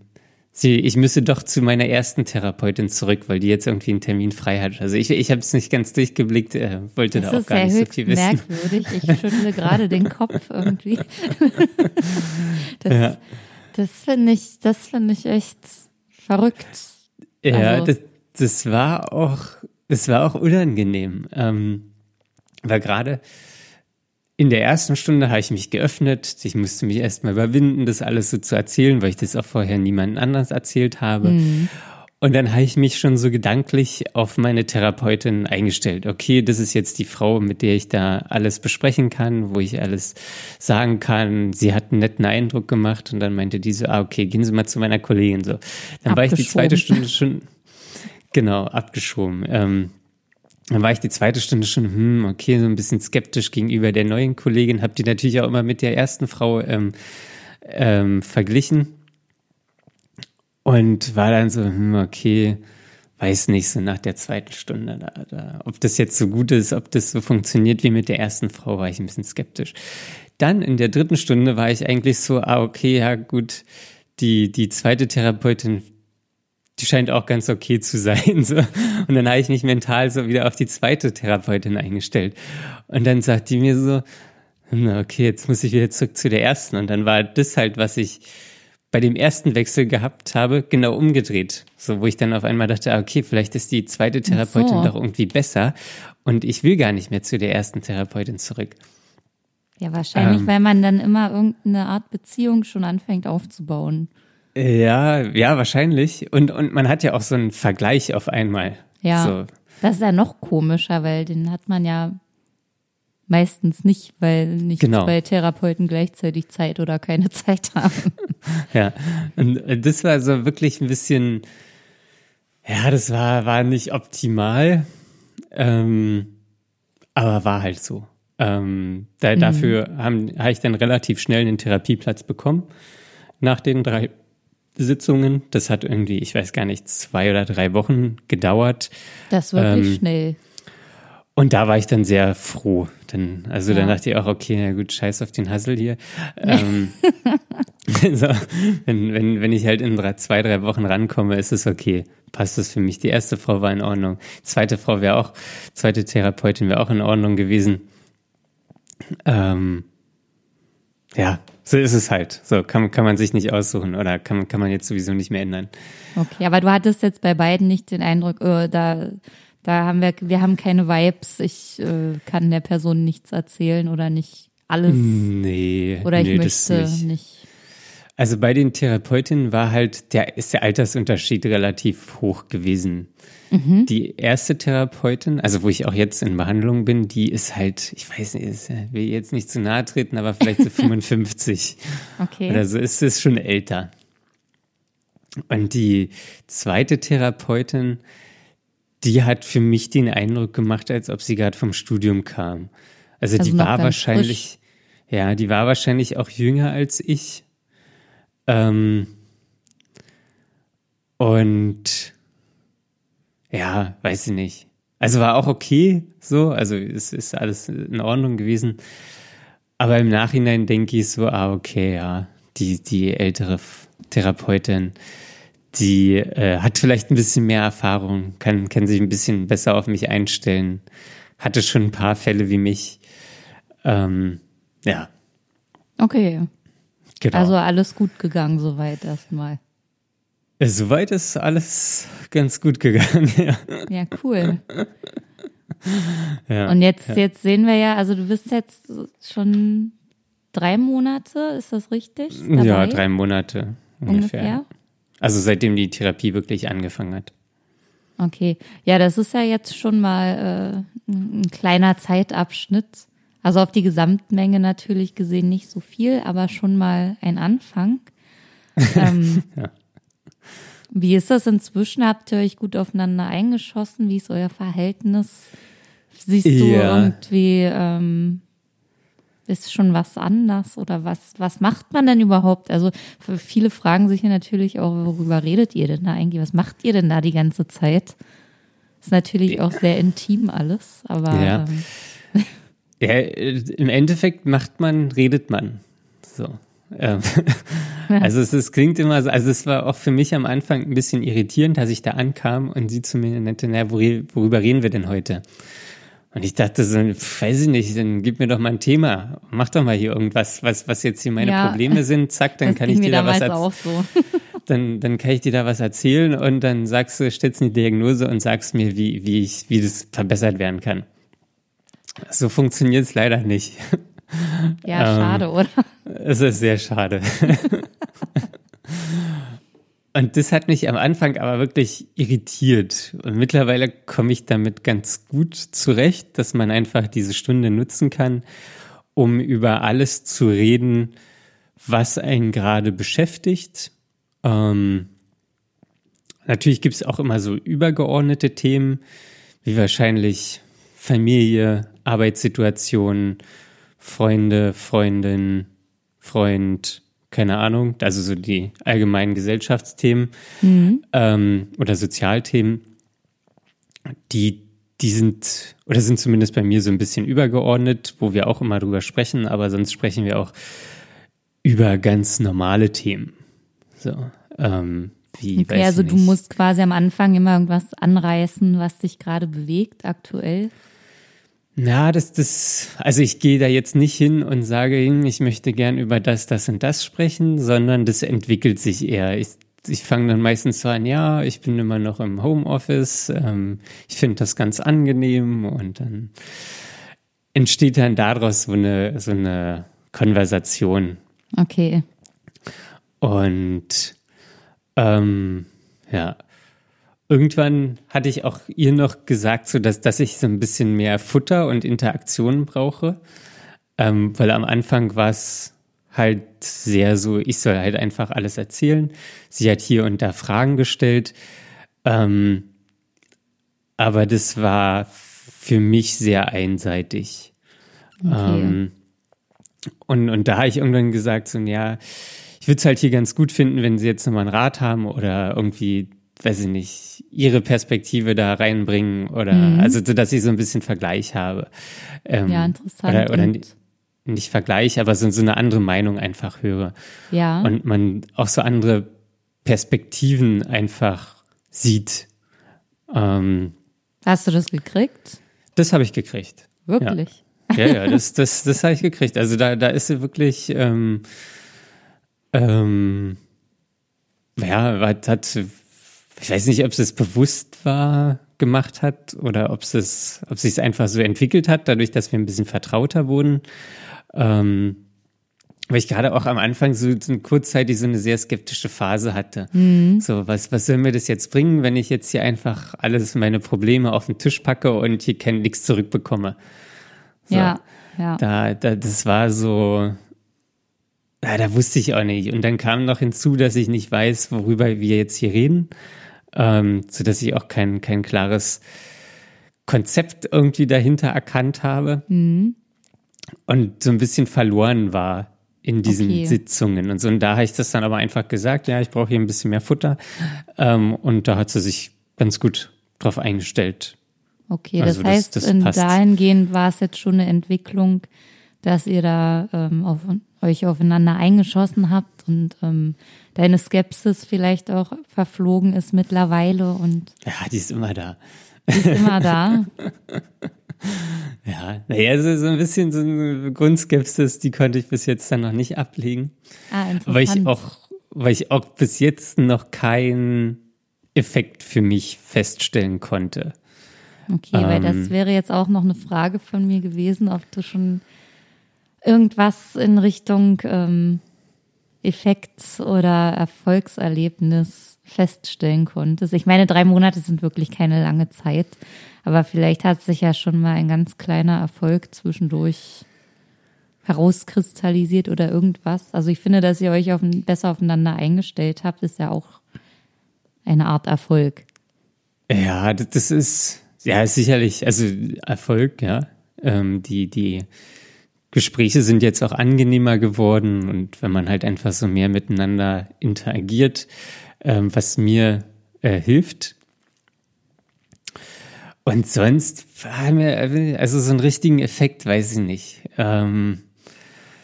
[SPEAKER 2] sie, ich müsse doch zu meiner ersten Therapeutin zurück, weil die jetzt irgendwie einen Termin frei hat. Also ich, ich habe es nicht ganz durchgeblickt, äh, wollte
[SPEAKER 1] Das
[SPEAKER 2] da auch
[SPEAKER 1] ist
[SPEAKER 2] gar nicht so viel wissen.
[SPEAKER 1] merkwürdig. Ich schüttle gerade den Kopf irgendwie. [LAUGHS] Das,
[SPEAKER 2] Ja.
[SPEAKER 1] das finde ich, das finde ich echt verrückt.
[SPEAKER 2] Ja,
[SPEAKER 1] Also-
[SPEAKER 2] das, das war auch, das war auch unangenehm. Ähm, weil gerade in der ersten Stunde habe ich mich geöffnet. Ich musste mich erstmal überwinden, das alles so zu erzählen, weil ich das auch vorher niemand anders erzählt habe. Und dann habe ich mich schon so gedanklich auf meine Therapeutin eingestellt. Okay, das ist jetzt die Frau, mit der ich da alles besprechen kann, wo ich alles sagen kann. Sie hat einen netten Eindruck gemacht und dann meinte die so, ah, okay, gehen Sie mal zu meiner Kollegin so. Dann war ich die zweite. Stunde schon, genau, abgeschoben. Ähm, dann war ich die zweite Stunde schon, hm, okay, so ein bisschen skeptisch gegenüber der neuen Kollegin. Hab die natürlich auch immer mit der ersten Frau ähm, ähm, verglichen. Und war dann so, hm, okay, weiß nicht, so nach der zweiten Stunde, da, da, ob das jetzt so gut ist, ob das so funktioniert wie mit der ersten Frau, war ich ein bisschen skeptisch. Dann in der dritten Stunde war ich eigentlich so, ah, okay, ja gut, die, die zweite Therapeutin die scheint auch ganz okay zu sein. So. Und dann habe ich mich mental so wieder auf die zweite Therapeutin eingestellt. Und dann sagt die mir so, okay, jetzt muss ich wieder zurück zu der ersten. Und dann war das halt, was ich bei dem ersten Wechsel gehabt habe, genau umgedreht. So, wo ich dann auf einmal dachte, ah, okay, vielleicht ist die zweite Therapeutin so. doch irgendwie besser. Und ich will gar nicht mehr zu der ersten Therapeutin zurück.
[SPEAKER 1] Ja, wahrscheinlich, ähm, weil man dann immer irgendeine Art Beziehung schon anfängt aufzubauen.
[SPEAKER 2] Ja, ja, wahrscheinlich. Und, und man hat ja auch so einen Vergleich auf einmal.
[SPEAKER 1] Ja. So. Das ist ja noch komischer, weil den hat man ja meistens nicht, weil nicht genau. zwei Therapeuten gleichzeitig Zeit oder keine [LAUGHS] Zeit haben.
[SPEAKER 2] ja, und das war so wirklich ein bisschen, ja, das war, war nicht optimal, ähm, aber war halt so. Ähm, da, mhm. Dafür habe hab ich dann relativ schnell einen Therapieplatz bekommen nach den drei Sitzungen. Das hat irgendwie, ich weiß gar nicht, zwei oder drei Wochen gedauert.
[SPEAKER 1] Das war wirklich ähm, schnell.
[SPEAKER 2] Und da war ich dann sehr froh. Dann, also ja. dann dachte ich auch, okay, na gut, scheiß auf den Hassel hier. ähm, [LAUGHS] so, wenn, wenn, wenn ich halt in drei, zwei, drei Wochen rankomme, ist es okay. Passt das für mich. Die erste Frau war in Ordnung. Zweite Frau wäre auch, zweite Therapeutin wäre auch in Ordnung gewesen. Ähm, ja, so ist es halt. So kann, kann man sich nicht aussuchen oder kann, kann man jetzt sowieso nicht mehr ändern.
[SPEAKER 1] Okay, aber du hattest jetzt bei beiden nicht den Eindruck, oh, da, da haben wir, wir haben keine Vibes, ich äh, kann der Person nichts erzählen oder nicht alles.
[SPEAKER 2] Nee.
[SPEAKER 1] Oder ich
[SPEAKER 2] nee,
[SPEAKER 1] möchte nicht. nicht.
[SPEAKER 2] Also bei den Therapeutinnen war halt, der ist der Altersunterschied relativ hoch gewesen. Mhm. Die erste Therapeutin, also wo ich auch jetzt in Behandlung bin, die ist halt, ich weiß nicht, ist, will jetzt nicht zu nahe treten, aber vielleicht so [LAUGHS] 55.
[SPEAKER 1] Okay.
[SPEAKER 2] Oder so ist es schon älter. Und die zweite Therapeutin, die hat für mich den Eindruck gemacht, als ob sie gerade vom Studium kam. Also, also die war wahrscheinlich, frisch. ja, die war wahrscheinlich auch jünger als ich. Ähm, und ja, weiß ich nicht. Also war auch okay, so, also es ist alles in Ordnung gewesen. Aber im Nachhinein denke ich so, ah, okay, ja, die, die ältere Therapeutin, die äh, hat vielleicht ein bisschen mehr Erfahrung, kann, kann sich ein bisschen besser auf mich einstellen, hatte schon ein paar Fälle wie mich. Ähm, ja.
[SPEAKER 1] Okay. Genau. Also alles gut gegangen soweit erstmal.
[SPEAKER 2] Soweit ist alles ganz gut gegangen, [LAUGHS] ja.
[SPEAKER 1] Ja, cool. Ja, Und jetzt, ja. jetzt sehen wir ja, also du bist jetzt schon drei Monate, ist das richtig?
[SPEAKER 2] Dabei? Ja, drei Monate ungefähr. ungefähr. Also seitdem die Therapie wirklich angefangen hat.
[SPEAKER 1] Okay, ja, das ist ja jetzt schon mal äh, ein kleiner Zeitabschnitt. Also auf die Gesamtmenge natürlich gesehen nicht so viel, aber schon mal ein Anfang. [LAUGHS] ähm, ja. Wie ist das inzwischen? Habt ihr euch gut aufeinander eingeschossen? Wie ist euer Verhältnis? Siehst du ja. irgendwie, ähm, ist schon was anders oder was, was macht man denn überhaupt? Also viele fragen sich ja natürlich auch, worüber redet ihr denn da eigentlich? Was macht ihr denn da die ganze Zeit? Ist natürlich auch sehr intim alles, aber.
[SPEAKER 2] Ja. Ähm, ja, im Endeffekt macht man, redet man. So. Ähm, [LAUGHS] also es, es, klingt immer so, also es war auch für mich am Anfang ein bisschen irritierend, als ich da ankam und sie zu mir nannte, naja, worüber reden wir denn heute? Und ich dachte so, weiß ich nicht, dann gib mir doch mal ein Thema. Mach doch mal hier irgendwas, was, was jetzt hier meine ja, Probleme sind. Zack, dann kann ich dir da was erzählen. So. [LAUGHS] [LAUGHS] dann, dann kann ich dir da was erzählen und dann sagst du, stellst eine Diagnose und sagst mir, wie, wie ich, wie das verbessert werden kann. So funktioniert es leider nicht.
[SPEAKER 1] Ja, ähm, schade, oder?
[SPEAKER 2] Es ist sehr schade. Und das hat mich am Anfang aber wirklich irritiert. Und mittlerweile komme ich damit ganz gut zurecht, dass man einfach diese Stunde nutzen kann, um über alles zu reden, was einen gerade beschäftigt. Ähm, natürlich gibt es auch immer so übergeordnete Themen, wie wahrscheinlich Familie, Arbeitssituation, Freunde, Freundin, Freund, keine Ahnung, also so die allgemeinen Gesellschaftsthemen mhm. ähm, oder Sozialthemen, die, die sind oder sind zumindest bei mir so ein bisschen übergeordnet, wo wir auch immer drüber sprechen, aber sonst sprechen wir auch über ganz normale Themen. So, ähm, wie.
[SPEAKER 1] Okay, also du musst quasi am Anfang immer irgendwas anreißen, was dich gerade bewegt aktuell.
[SPEAKER 2] Na, das, das, also ich gehe da jetzt nicht hin und sage ihm, ich möchte gern über das, das und das sprechen, sondern das entwickelt sich eher. Ich, ich fange dann meistens so an, ja, ich bin immer noch im Homeoffice, ähm, ich finde das ganz angenehm und dann entsteht dann daraus so eine, so eine Konversation.
[SPEAKER 1] Okay.
[SPEAKER 2] Und ähm, ja, irgendwann hatte ich auch ihr noch gesagt, so dass, dass ich so ein bisschen mehr Futter und Interaktion brauche. Ähm, weil am Anfang war es halt sehr so, ich soll halt einfach alles erzählen. Sie hat hier und da Fragen gestellt. Ähm, aber das war für mich sehr einseitig. Okay. Ähm, und, und da habe ich irgendwann gesagt, so, ja, ich würde es halt hier ganz gut finden, wenn Sie jetzt nochmal einen Rat haben oder irgendwie weiß ich nicht, ihre Perspektive da reinbringen oder mhm. also so, dass ich so ein bisschen Vergleich habe.
[SPEAKER 1] Ähm, ja, interessant.
[SPEAKER 2] Oder, oder nicht, nicht Vergleich, aber so, so eine andere Meinung einfach höre.
[SPEAKER 1] Ja.
[SPEAKER 2] Und man auch so andere Perspektiven einfach sieht. Ähm,
[SPEAKER 1] Hast du das gekriegt?
[SPEAKER 2] Das habe ich gekriegt.
[SPEAKER 1] Wirklich?
[SPEAKER 2] Ja, ja, ja das, das, das habe ich gekriegt. Also da, da ist sie wirklich ähm, ähm, ja, hat ich weiß nicht, ob es bewusst war gemacht hat oder ob es, ob sich einfach so entwickelt hat, dadurch, dass wir ein bisschen vertrauter wurden. Ähm, weil ich gerade auch am Anfang so, so kurzzeitig so eine sehr skeptische Phase hatte. Mhm. So, was, was soll mir das jetzt bringen, wenn ich jetzt hier einfach alles meine Probleme auf den Tisch packe und hier kein nichts zurückbekomme?
[SPEAKER 1] So, ja, ja.
[SPEAKER 2] Da, da, das war so, ja, da wusste ich auch nicht. Und dann kam noch hinzu, dass ich nicht weiß, worüber wir jetzt hier reden ähm, so dass ich auch kein, kein klares Konzept irgendwie dahinter erkannt habe mhm. und so ein bisschen verloren war in diesen okay. Sitzungen und so. Und da habe ich das dann aber einfach gesagt, ja, ich brauche hier ein bisschen mehr Futter. Ähm, und da hat sie sich ganz gut drauf eingestellt.
[SPEAKER 1] Okay, also das heißt, das, das in dahingehend war es jetzt schon eine Entwicklung, dass ihr da ähm, auf, euch aufeinander eingeschossen habt und ähm, deine Skepsis vielleicht auch verflogen ist mittlerweile und.
[SPEAKER 2] Ja, die ist immer da.
[SPEAKER 1] Die ist immer da. [LAUGHS]
[SPEAKER 2] ja, naja, so, so ein bisschen so eine Grundskepsis, die konnte ich bis jetzt dann noch nicht ablegen.
[SPEAKER 1] Ah, interessant.
[SPEAKER 2] Weil ich auch, weil ich auch bis jetzt noch keinen Effekt für mich feststellen konnte.
[SPEAKER 1] Okay, ähm, weil das ähm. wäre jetzt auch noch eine Frage von mir gewesen, ob du schon irgendwas in Richtung ähm, Effekt oder Erfolgserlebnis feststellen konntest? Ich meine, drei Monate sind wirklich keine lange Zeit, aber vielleicht hat sich ja schon mal ein ganz kleiner Erfolg zwischendurch herauskristallisiert oder irgendwas. Also ich finde, dass ihr euch auf, besser aufeinander eingestellt habt, ist ja auch eine Art Erfolg.
[SPEAKER 2] Ja, das ist ja sicherlich, also Erfolg, ja. Ähm, die, die Gespräche sind jetzt auch angenehmer geworden und wenn man halt einfach so mehr miteinander interagiert, ähm, was mir äh, hilft. Und sonst haben wir, also so einen richtigen Effekt, weiß ich nicht. Ähm,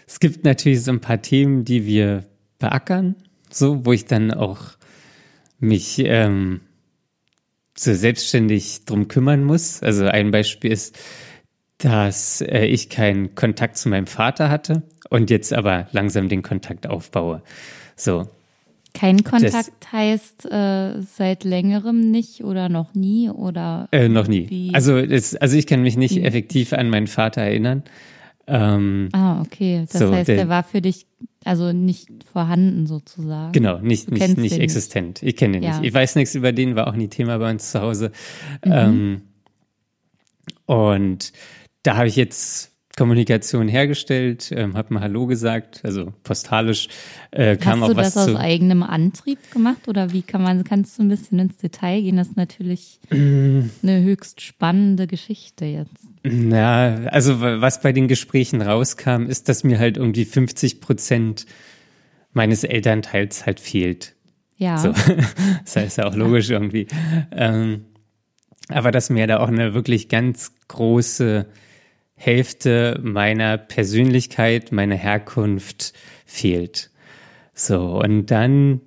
[SPEAKER 2] es gibt natürlich so ein paar Themen, die wir beackern, so, wo ich dann auch mich ähm, so selbstständig drum kümmern muss. Also ein Beispiel ist, dass äh, ich keinen Kontakt zu meinem Vater hatte und jetzt aber langsam den Kontakt aufbaue. So.
[SPEAKER 1] Kein Kontakt das, heißt äh, seit längerem nicht oder noch nie oder?
[SPEAKER 2] Äh, noch nie. Wie? Also, es, also ich kann mich nicht wie? effektiv an meinen Vater erinnern.
[SPEAKER 1] Ähm, ah, okay. Das so, heißt, der, der, war für dich also nicht vorhanden sozusagen.
[SPEAKER 2] Genau, nicht, nicht, nicht existent. Ich kenne ihn ja. nicht. Ich weiß nichts über den, war auch nie Thema bei uns zu Hause. Mhm. Ähm, und da habe ich jetzt Kommunikation hergestellt, ähm, habe mal Hallo gesagt, also postalisch äh, kam
[SPEAKER 1] Hast
[SPEAKER 2] auch was
[SPEAKER 1] zu. Hast du das aus eigenem Antrieb gemacht oder wie kann man, kannst du ein bisschen ins Detail gehen? Das ist natürlich mm. eine höchst spannende Geschichte jetzt.
[SPEAKER 2] Ja, also was bei den Gesprächen rauskam, ist, dass mir halt irgendwie 50 Prozent meines Elternteils halt fehlt.
[SPEAKER 1] Ja.
[SPEAKER 2] So. [LAUGHS] Das heißt ja auch logisch irgendwie. Ähm, aber dass mir da auch eine wirklich ganz große Hälfte meiner Persönlichkeit, meiner Herkunft fehlt. So, und dann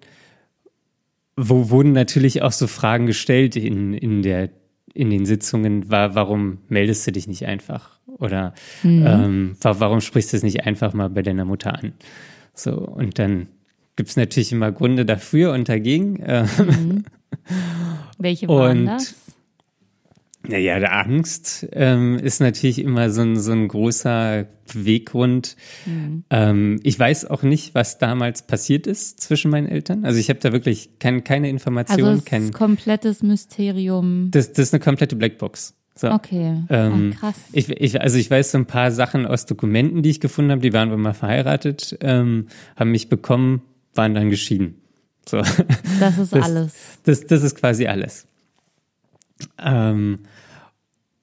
[SPEAKER 2] wo wurden natürlich auch so Fragen gestellt in, in der in den Sitzungen war, warum meldest du dich nicht einfach? Oder mhm. ähm, warum sprichst du es nicht einfach mal bei deiner Mutter an? So, und dann gibt es natürlich immer Gründe dafür und dagegen. Mhm.
[SPEAKER 1] Welche waren und, das?
[SPEAKER 2] Naja, der Angst ähm, ist natürlich immer so ein, so ein großer Beweggrund. Mhm. Ähm, ich weiß auch nicht, was damals passiert ist zwischen meinen Eltern. Also ich habe da wirklich kein, keine Informationen. Also
[SPEAKER 1] kein komplettes Mysterium.
[SPEAKER 2] Das, das ist eine komplette Blackbox.
[SPEAKER 1] So. Okay.
[SPEAKER 2] Ähm, Ach, krass. Ich, ich, also ich weiß so ein paar Sachen aus Dokumenten, die ich gefunden habe, die waren wir mal verheiratet, ähm, haben mich bekommen, waren dann geschieden. So.
[SPEAKER 1] Das ist das, alles.
[SPEAKER 2] Das, das ist quasi alles. Ähm,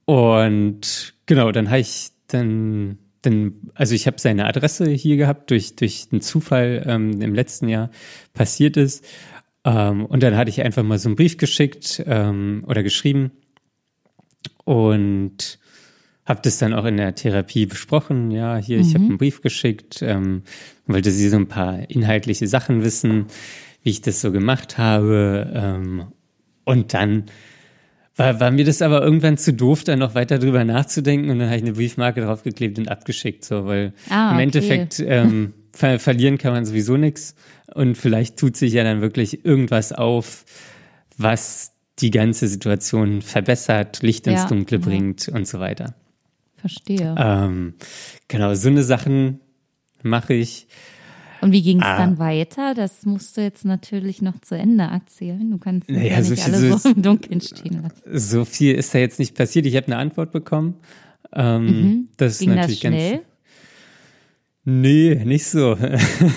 [SPEAKER 2] und genau, dann habe ich dann, dann, also ich habe seine Adresse hier gehabt, durch, durch einen Zufall ähm, im letzten Jahr passiert ist. Ähm, und dann hatte ich einfach mal so einen Brief geschickt ähm, oder geschrieben und habe das dann auch in der Therapie besprochen. Ja, hier, mhm. ich habe einen Brief geschickt, ähm, wollte sie so ein paar inhaltliche Sachen wissen, wie ich das so gemacht habe. Ähm, und dann war, war mir das aber irgendwann zu doof, da noch weiter drüber nachzudenken und dann habe ich eine Briefmarke draufgeklebt und abgeschickt, so, weil ah, im okay. Endeffekt ähm, ver verlieren kann man sowieso nichts und vielleicht tut sich ja dann wirklich irgendwas auf, was die ganze Situation verbessert, Licht ins ja, Dunkle ja. bringt und so weiter.
[SPEAKER 1] Verstehe.
[SPEAKER 2] Ähm, genau, so eine Sachen mache ich.
[SPEAKER 1] Und wie ging es ah. dann weiter? Das musst du jetzt natürlich noch zu Ende erzählen. Du kannst naja, ja nicht so alle so, so im Dunkeln stehen lassen.
[SPEAKER 2] So viel ist da jetzt nicht passiert. Ich habe eine Antwort bekommen. Ähm, mhm. Das ging ist natürlich das schnell? ganz. Nee, nicht so.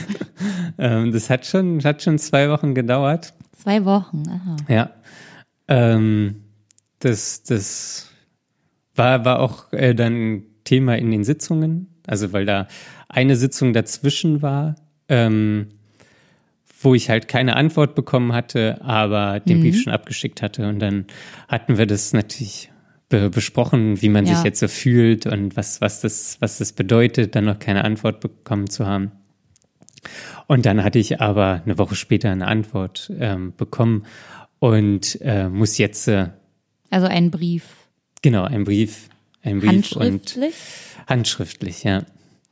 [SPEAKER 2] [LAUGHS] ähm, das hat schon, hat schon zwei Wochen gedauert.
[SPEAKER 1] Zwei Wochen, aha.
[SPEAKER 2] Ja. Ähm, das, das war, war auch äh, dann Thema in den Sitzungen. Also, weil da eine Sitzung dazwischen war, ähm, wo ich halt keine Antwort bekommen hatte, aber den mhm. Brief schon abgeschickt hatte. Und dann hatten wir das natürlich be besprochen, wie man ja. sich jetzt so fühlt und was, was, das, was das bedeutet, dann noch keine Antwort bekommen zu haben. Und dann hatte ich aber eine Woche später eine Antwort ähm, bekommen und äh, muss jetzt. Äh,
[SPEAKER 1] also ein Brief.
[SPEAKER 2] Genau, ein Brief. Ein Brief
[SPEAKER 1] handschriftlich?
[SPEAKER 2] Und handschriftlich, ja.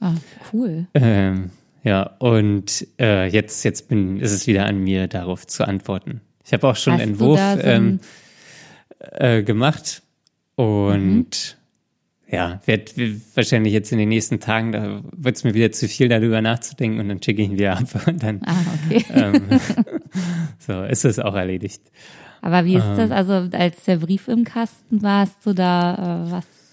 [SPEAKER 1] Ah, cool.
[SPEAKER 2] Ähm, ja, und äh, jetzt, jetzt bin, ist es wieder an mir, darauf zu antworten. Ich habe auch schon Hast einen Entwurf so ähm, äh, gemacht und mhm. ja, werde wahrscheinlich jetzt in den nächsten Tagen, da wird es mir wieder zu viel darüber nachzudenken und dann schicke ich ihn wieder ab und dann
[SPEAKER 1] ah, okay.
[SPEAKER 2] ähm, [LAUGHS] so ist es auch erledigt.
[SPEAKER 1] Aber wie ist ähm, das? Also als der Brief im Kasten war, hast du da äh, was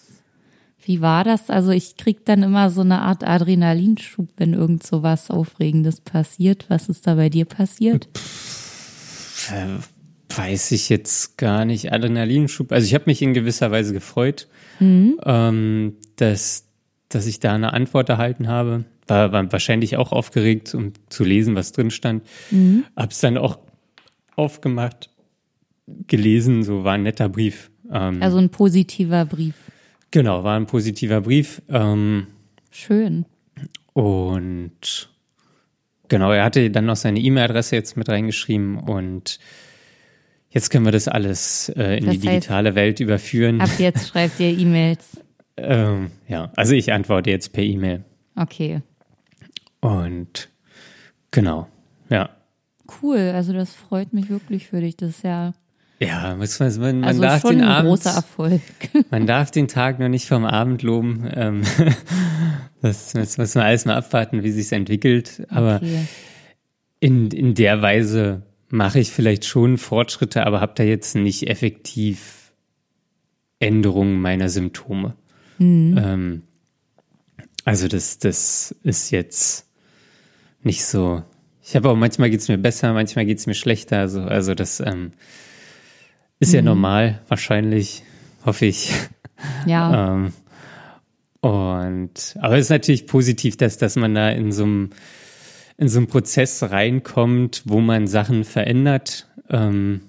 [SPEAKER 1] wie war das? Also ich krieg dann immer so eine Art Adrenalinschub, wenn irgend so was Aufregendes passiert. Was ist da bei dir passiert?
[SPEAKER 2] Pff, äh, weiß ich jetzt gar nicht. Adrenalinschub. Also ich habe mich in gewisser Weise gefreut, mhm. ähm, dass, dass ich da eine Antwort erhalten habe. War, war wahrscheinlich auch aufgeregt, um zu lesen, was drin stand. Mhm. Hab's dann auch aufgemacht, gelesen, so war ein netter Brief.
[SPEAKER 1] Ähm, also ein positiver Brief.
[SPEAKER 2] Genau, war ein positiver Brief. Ähm,
[SPEAKER 1] Schön.
[SPEAKER 2] Und genau, er hatte dann noch seine E-Mail-Adresse jetzt mit reingeschrieben und jetzt können wir das alles äh, in das die digitale heißt, Welt überführen.
[SPEAKER 1] Ab jetzt [LAUGHS] schreibt ihr E-Mails.
[SPEAKER 2] ähm, ja, also ich antworte jetzt per E-Mail.
[SPEAKER 1] Okay.
[SPEAKER 2] Und genau, ja.
[SPEAKER 1] Cool, also das freut mich wirklich für dich. Das ist ja
[SPEAKER 2] ja, muss man, man,
[SPEAKER 1] also
[SPEAKER 2] darf
[SPEAKER 1] schon
[SPEAKER 2] den
[SPEAKER 1] ein
[SPEAKER 2] Abend,
[SPEAKER 1] großer Erfolg. [LAUGHS]
[SPEAKER 2] Man darf den Tag noch nicht vom Abend loben. Ähm, [LAUGHS] das, das muss man alles mal abwarten, wie sich entwickelt. Aber okay. in, in der Weise mache ich vielleicht schon Fortschritte, aber habe da jetzt nicht effektiv Änderungen meiner Symptome. Mhm. Ähm, also das, das ist jetzt nicht so. Ich habe auch manchmal geht's mir besser, manchmal geht's mir schlechter. Also, also das ähm, ist mhm. ja normal, wahrscheinlich, hoffe ich.
[SPEAKER 1] Ja. [LAUGHS]
[SPEAKER 2] ähm, und aber es ist natürlich positiv, dass, dass man da in so einem in so einem Prozess reinkommt, wo man Sachen verändert. Ähm,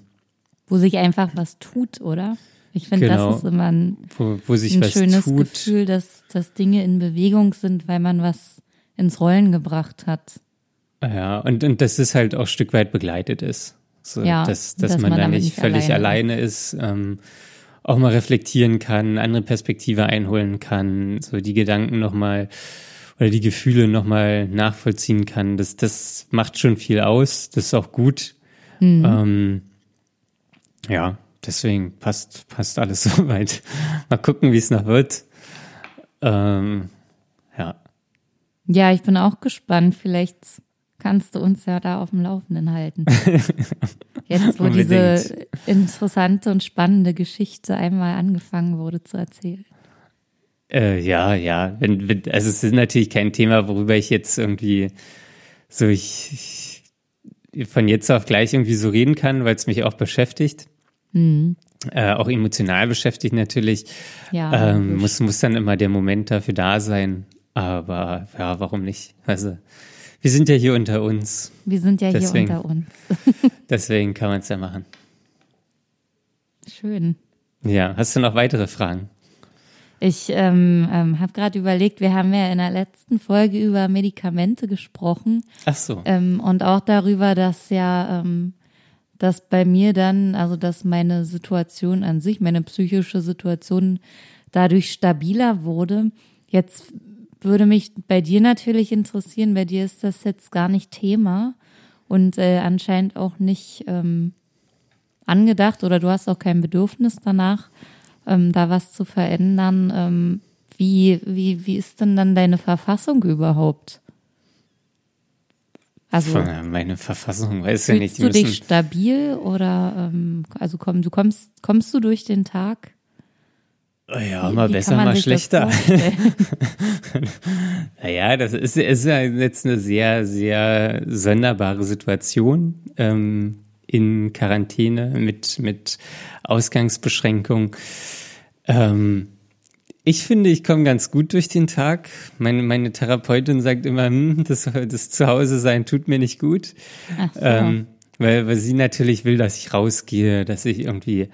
[SPEAKER 1] wo sich einfach was tut, oder? Ich finde, genau, das ist immer ein,
[SPEAKER 2] wo, wo
[SPEAKER 1] ein schönes
[SPEAKER 2] tut.
[SPEAKER 1] Gefühl, dass, dass Dinge in Bewegung sind, weil man was ins Rollen gebracht hat.
[SPEAKER 2] Ja, und, und dass es halt auch ein Stück weit begleitet ist. So, ja, dass, dass, dass man, man da nicht völlig alleine, alleine ist, ähm, auch mal reflektieren kann, andere Perspektive einholen kann, so die Gedanken nochmal oder die Gefühle nochmal nachvollziehen kann. Das, das macht schon viel aus. Das ist auch gut. Mhm. Ähm, ja, deswegen passt, passt alles [LAUGHS] soweit. Mal gucken, wie es noch wird. Ähm, ja.
[SPEAKER 1] Ja, ich bin auch gespannt. Vielleicht kannst du uns ja da auf dem Laufenden halten. [LAUGHS] Jetzt, wo diese interessante und spannende Geschichte einmal angefangen wurde zu erzählen.
[SPEAKER 2] Äh, ja, ja. Wenn, wenn, also es ist natürlich kein Thema, worüber ich jetzt irgendwie so ich, ich von jetzt auf gleich irgendwie so reden kann, weil es mich auch beschäftigt. Mhm. Äh, auch emotional beschäftigt natürlich. Ja, ähm, muss, muss dann immer der Moment dafür da sein. Aber ja, warum nicht? Also wir sind ja hier unter uns.
[SPEAKER 1] Wir sind ja deswegen, hier unter uns. [LAUGHS]
[SPEAKER 2] deswegen kann man es ja machen.
[SPEAKER 1] Schön.
[SPEAKER 2] Ja, hast du noch weitere Fragen?
[SPEAKER 1] Ich ähm, ähm, habe gerade überlegt, wir haben ja in der letzten Folge über Medikamente gesprochen.
[SPEAKER 2] Ach so.
[SPEAKER 1] Ähm, und auch darüber, dass ja, ähm, dass bei mir dann, also dass meine Situation an sich, meine psychische Situation dadurch stabiler wurde. Jetzt würde mich bei dir natürlich interessieren, bei dir ist das jetzt gar nicht Thema und äh, anscheinend auch nicht ähm, angedacht oder du hast auch kein Bedürfnis danach, ähm, da was zu verändern. Ähm, wie, wie, wie ist denn dann deine Verfassung überhaupt?
[SPEAKER 2] Also meine Verfassung weiß ja nicht.
[SPEAKER 1] Fühlst du dich stabil oder ähm, also komm, du kommst kommst du durch den Tag?
[SPEAKER 2] Ja, mal wie besser, mal schlechter. [LAUGHS] naja, das ist, ist ja jetzt eine sehr, sehr sonderbare Situation ähm, in Quarantäne mit, mit Ausgangsbeschränkung. Ähm, ich finde, ich komme ganz gut durch den Tag. Meine, meine Therapeutin sagt immer, hm, das, das Zuhause sein tut mir nicht gut. Ach so. Ähm, weil, weil sie natürlich will, dass ich rausgehe, dass ich irgendwie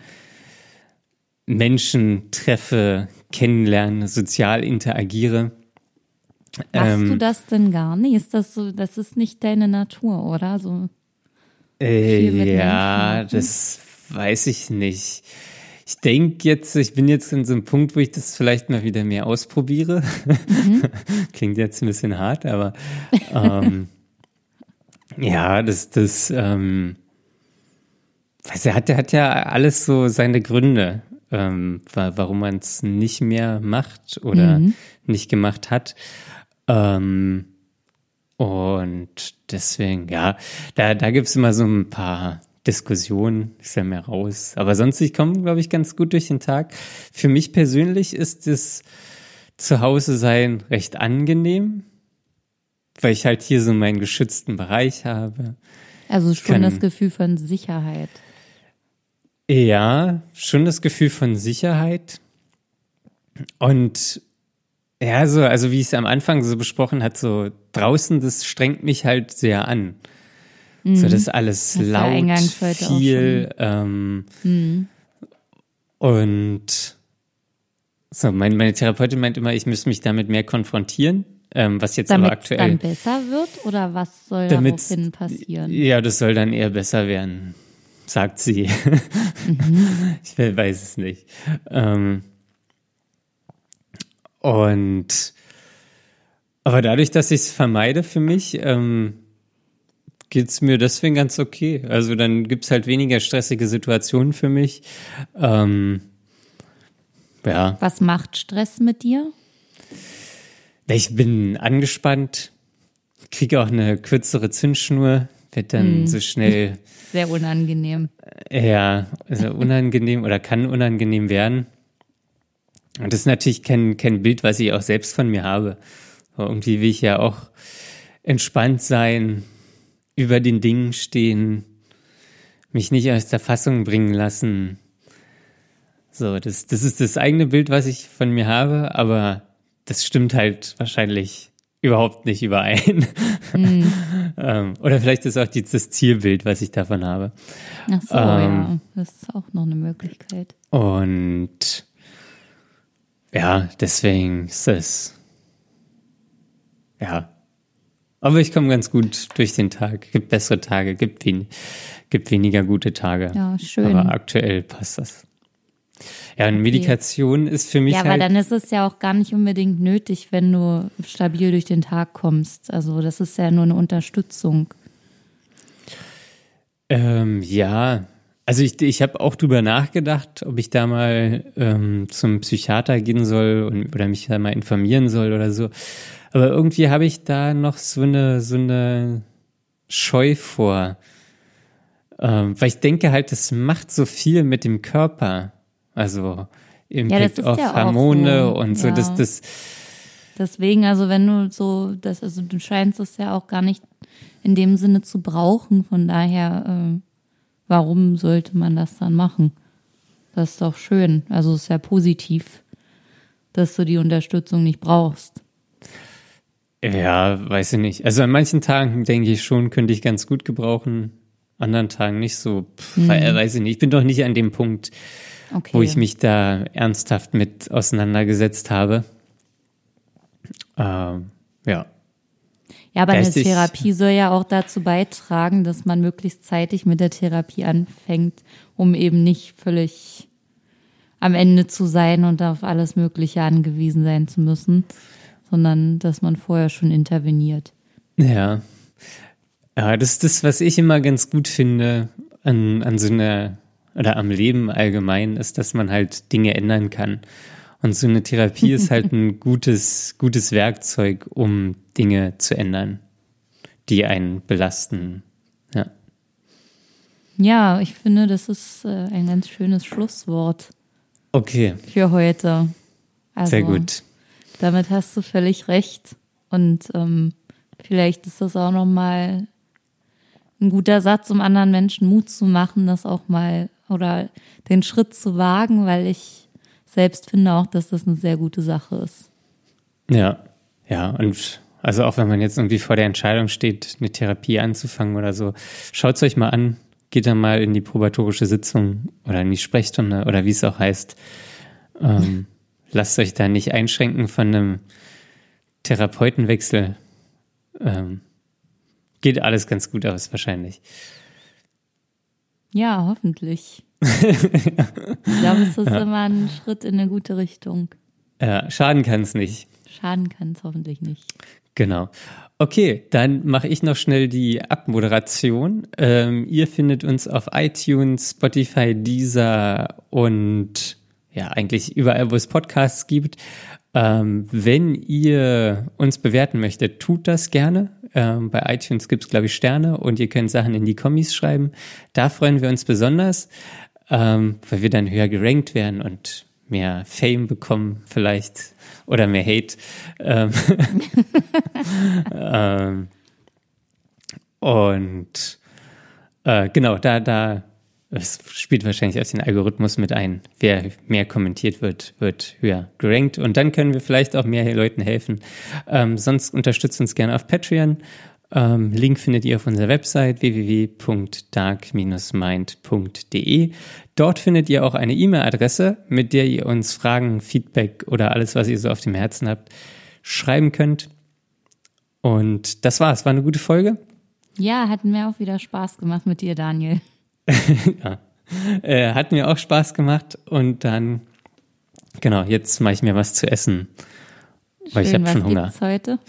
[SPEAKER 2] Menschen treffe, kennenlerne, sozial interagiere.
[SPEAKER 1] Hast ähm, du das denn gar nicht? Ist das so, das ist nicht deine Natur, oder? So
[SPEAKER 2] äh, ja, das weiß ich nicht. Ich denke jetzt, ich bin jetzt in so einem Punkt, wo ich das vielleicht mal wieder mehr ausprobiere. Mhm. [LAUGHS] Klingt jetzt ein bisschen hart, aber ähm, [LAUGHS] ja, das, das, ähm, weiß er hat, hat ja alles so seine Gründe ähm, warum man es nicht mehr macht oder mhm. nicht gemacht hat. Ähm, und deswegen, ja, da, da gibt es immer so ein paar Diskussionen, ist ja mehr raus. Aber sonst, ich komme, glaube ich, ganz gut durch den Tag. Für mich persönlich ist das Zuhause sein recht angenehm, weil ich halt hier so meinen geschützten Bereich habe.
[SPEAKER 1] Also schon das Gefühl von Sicherheit.
[SPEAKER 2] Ja, schon das Gefühl von Sicherheit. Und ja, so, also wie ich es am Anfang so besprochen hat, so draußen, das strengt mich halt sehr an. Mhm. So, das ist alles das laut, viel. Ähm, mhm. Und so, mein, meine Therapeutin meint immer, ich müsste mich damit mehr konfrontieren. Ähm, was jetzt
[SPEAKER 1] damit
[SPEAKER 2] aber aktuell.
[SPEAKER 1] dann besser wird oder was soll daraufhin passieren?
[SPEAKER 2] Ja, das soll dann eher besser werden sagt sie. Mhm. [LAUGHS] Ich weiß es nicht. Ähm, und aber dadurch, dass ich es vermeide für mich, ähm, geht es mir deswegen ganz okay. Also dann gibt es halt weniger stressige Situationen für mich. Ähm, ja.
[SPEAKER 1] Was macht Stress mit dir?
[SPEAKER 2] Ich bin angespannt, kriege auch eine kürzere Zündschnur, wird dann mm. so schnell
[SPEAKER 1] sehr unangenehm.
[SPEAKER 2] Ja, also unangenehm oder kann unangenehm werden. Und das ist natürlich kein, kein Bild, was ich auch selbst von mir habe. Aber irgendwie will ich ja auch entspannt sein, über den Dingen stehen, mich nicht aus der Fassung bringen lassen. So, das, das ist das eigene Bild, was ich von mir habe, aber das stimmt halt wahrscheinlich überhaupt nicht überein. Mhm. [LAUGHS] ähm, oder vielleicht ist auch die, das Zielbild, was ich davon habe.
[SPEAKER 1] Ach so, ähm, ja, das ist auch noch eine Möglichkeit.
[SPEAKER 2] Und ja, deswegen ist es, ja, Aber ich komme ganz gut durch den Tag. Gibt bessere Tage, gibt, wen gibt weniger gute Tage.
[SPEAKER 1] Ja, schön.
[SPEAKER 2] Aber aktuell passt das. Ja, und Medikation okay. ist für mich.
[SPEAKER 1] Ja,
[SPEAKER 2] aber
[SPEAKER 1] halt dann ist es ja auch gar nicht unbedingt nötig, wenn du stabil durch den Tag kommst. Also das ist ja nur eine Unterstützung.
[SPEAKER 2] Ähm, ja, also ich, ich habe auch drüber nachgedacht, ob ich da mal ähm, zum Psychiater gehen soll und, oder mich da mal informieren soll oder so. Aber irgendwie habe ich da noch so eine so eine Scheu vor, ähm, weil ich denke halt, das macht so viel mit dem Körper. Also Impact ja, auf ja Hormone so. und so. Ja. Das, das
[SPEAKER 1] Deswegen, also wenn du so, das, also du scheinst es ja auch gar nicht in dem Sinne zu brauchen. Von daher, äh, warum sollte man das dann machen? Das ist doch schön. Also es ist ja positiv, dass du die Unterstützung nicht brauchst.
[SPEAKER 2] Ja, weiß ich nicht. Also an manchen Tagen denke ich schon, könnte ich ganz gut gebrauchen. Anderen Tagen nicht so. Pff, mhm. Weiß ich nicht. Ich bin doch nicht an dem Punkt, okay. wo ich mich da ernsthaft mit auseinandergesetzt habe. Ähm, ja.
[SPEAKER 1] Ja, aber Geistig. eine Therapie soll ja auch dazu beitragen, dass man möglichst zeitig mit der Therapie anfängt, um eben nicht völlig am Ende zu sein und auf alles Mögliche angewiesen sein zu müssen, sondern dass man vorher schon interveniert.
[SPEAKER 2] Ja. Ja, das ist das, was ich immer ganz gut finde an, an so einer oder am Leben allgemein, ist, dass man halt Dinge ändern kann. Und so eine Therapie ist halt [LAUGHS] ein gutes, gutes Werkzeug, um Dinge zu ändern, die einen belasten. Ja.
[SPEAKER 1] Ja, ich finde, das ist äh, ein ganz schönes Schlusswort.
[SPEAKER 2] Okay.
[SPEAKER 1] Für heute.
[SPEAKER 2] Also, Sehr gut.
[SPEAKER 1] Damit hast du völlig recht. Und ähm, vielleicht ist das auch nochmal ein guter Satz, um anderen Menschen Mut zu machen, das auch mal oder den Schritt zu wagen, weil ich selbst finde auch, dass das eine sehr gute Sache ist.
[SPEAKER 2] Ja, ja, und also auch wenn man jetzt irgendwie vor der Entscheidung steht, eine Therapie anzufangen oder so, schaut es euch mal an, geht dann mal in die probatorische Sitzung oder in die Sprechstunde oder wie es auch heißt. Ähm, [LAUGHS] lasst euch da nicht einschränken von einem Therapeutenwechsel. Ähm, geht alles ganz gut aus, wahrscheinlich.
[SPEAKER 1] Ja, hoffentlich [LAUGHS] ich glaube, es ist ja. immer ein Schritt in eine gute Richtung.
[SPEAKER 2] Ja, schaden kann es nicht.
[SPEAKER 1] Schaden kann es hoffentlich nicht.
[SPEAKER 2] Genau. Okay, dann mache ich noch schnell die Abmoderation. Ähm, ihr findet uns auf iTunes, Spotify, Deezer und ja, eigentlich überall, wo es Podcasts gibt. Ähm, wenn ihr uns bewerten möchtet, tut das gerne. Ähm, bei iTunes gibt es, glaube ich, Sterne und ihr könnt Sachen in die Kommis schreiben. Da freuen wir uns besonders ähm, weil wir dann höher gerankt werden und mehr Fame bekommen vielleicht oder mehr Hate. Ähm, [LAUGHS] [LAUGHS] ähm, und äh, genau, da, da, es spielt wahrscheinlich aus den Algorithmus mit ein. Wer mehr kommentiert wird, wird höher gerankt. Und dann können wir vielleicht auch mehr Leuten helfen. Ähm, sonst unterstützt uns gerne auf Patreon. Ähm, Link findet ihr auf unserer Website www.dark-mind.de. Dort findet ihr auch eine E-Mail-Adresse, mit der ihr uns Fragen, Feedback oder alles, was ihr so auf dem Herzen habt, schreiben könnt. Und das war's. War eine gute Folge.
[SPEAKER 1] Ja, hat mir auch wieder Spaß gemacht mit dir, Daniel. [LAUGHS]
[SPEAKER 2] ja. Äh, hat mir auch Spaß gemacht. Und dann, genau, jetzt mache ich mir was zu essen. Weil Schön, ich habe schon Hunger.
[SPEAKER 1] Gibt's heute?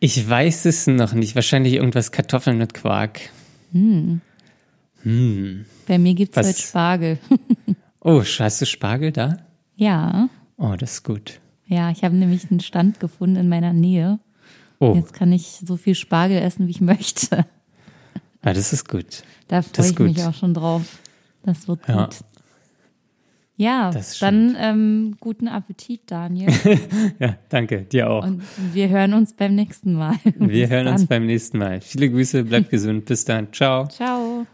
[SPEAKER 2] Ich weiß es noch nicht. Wahrscheinlich irgendwas Kartoffeln mit Quark.
[SPEAKER 1] Hm.
[SPEAKER 2] Hm.
[SPEAKER 1] Bei mir gibt es heute Spargel.
[SPEAKER 2] oh, hast du Spargel da?
[SPEAKER 1] Ja.
[SPEAKER 2] Oh, das ist gut.
[SPEAKER 1] Ja, ich habe nämlich einen Stand gefunden in meiner Nähe. Oh. Jetzt kann ich so viel Spargel essen, wie ich möchte.
[SPEAKER 2] Ah, das ist gut.
[SPEAKER 1] Da freue ich gut. mich auch schon drauf. Das wird ja. gut. Ja, dann ähm, guten Appetit, Daniel. [LAUGHS]
[SPEAKER 2] ja, danke, dir auch.
[SPEAKER 1] Und wir hören uns beim nächsten Mal.
[SPEAKER 2] wir [LAUGHS] hören dann. uns beim nächsten Mal. Viele Grüße, bleibt [LAUGHS] gesund. Bis dann. Ciao.
[SPEAKER 1] Ciao.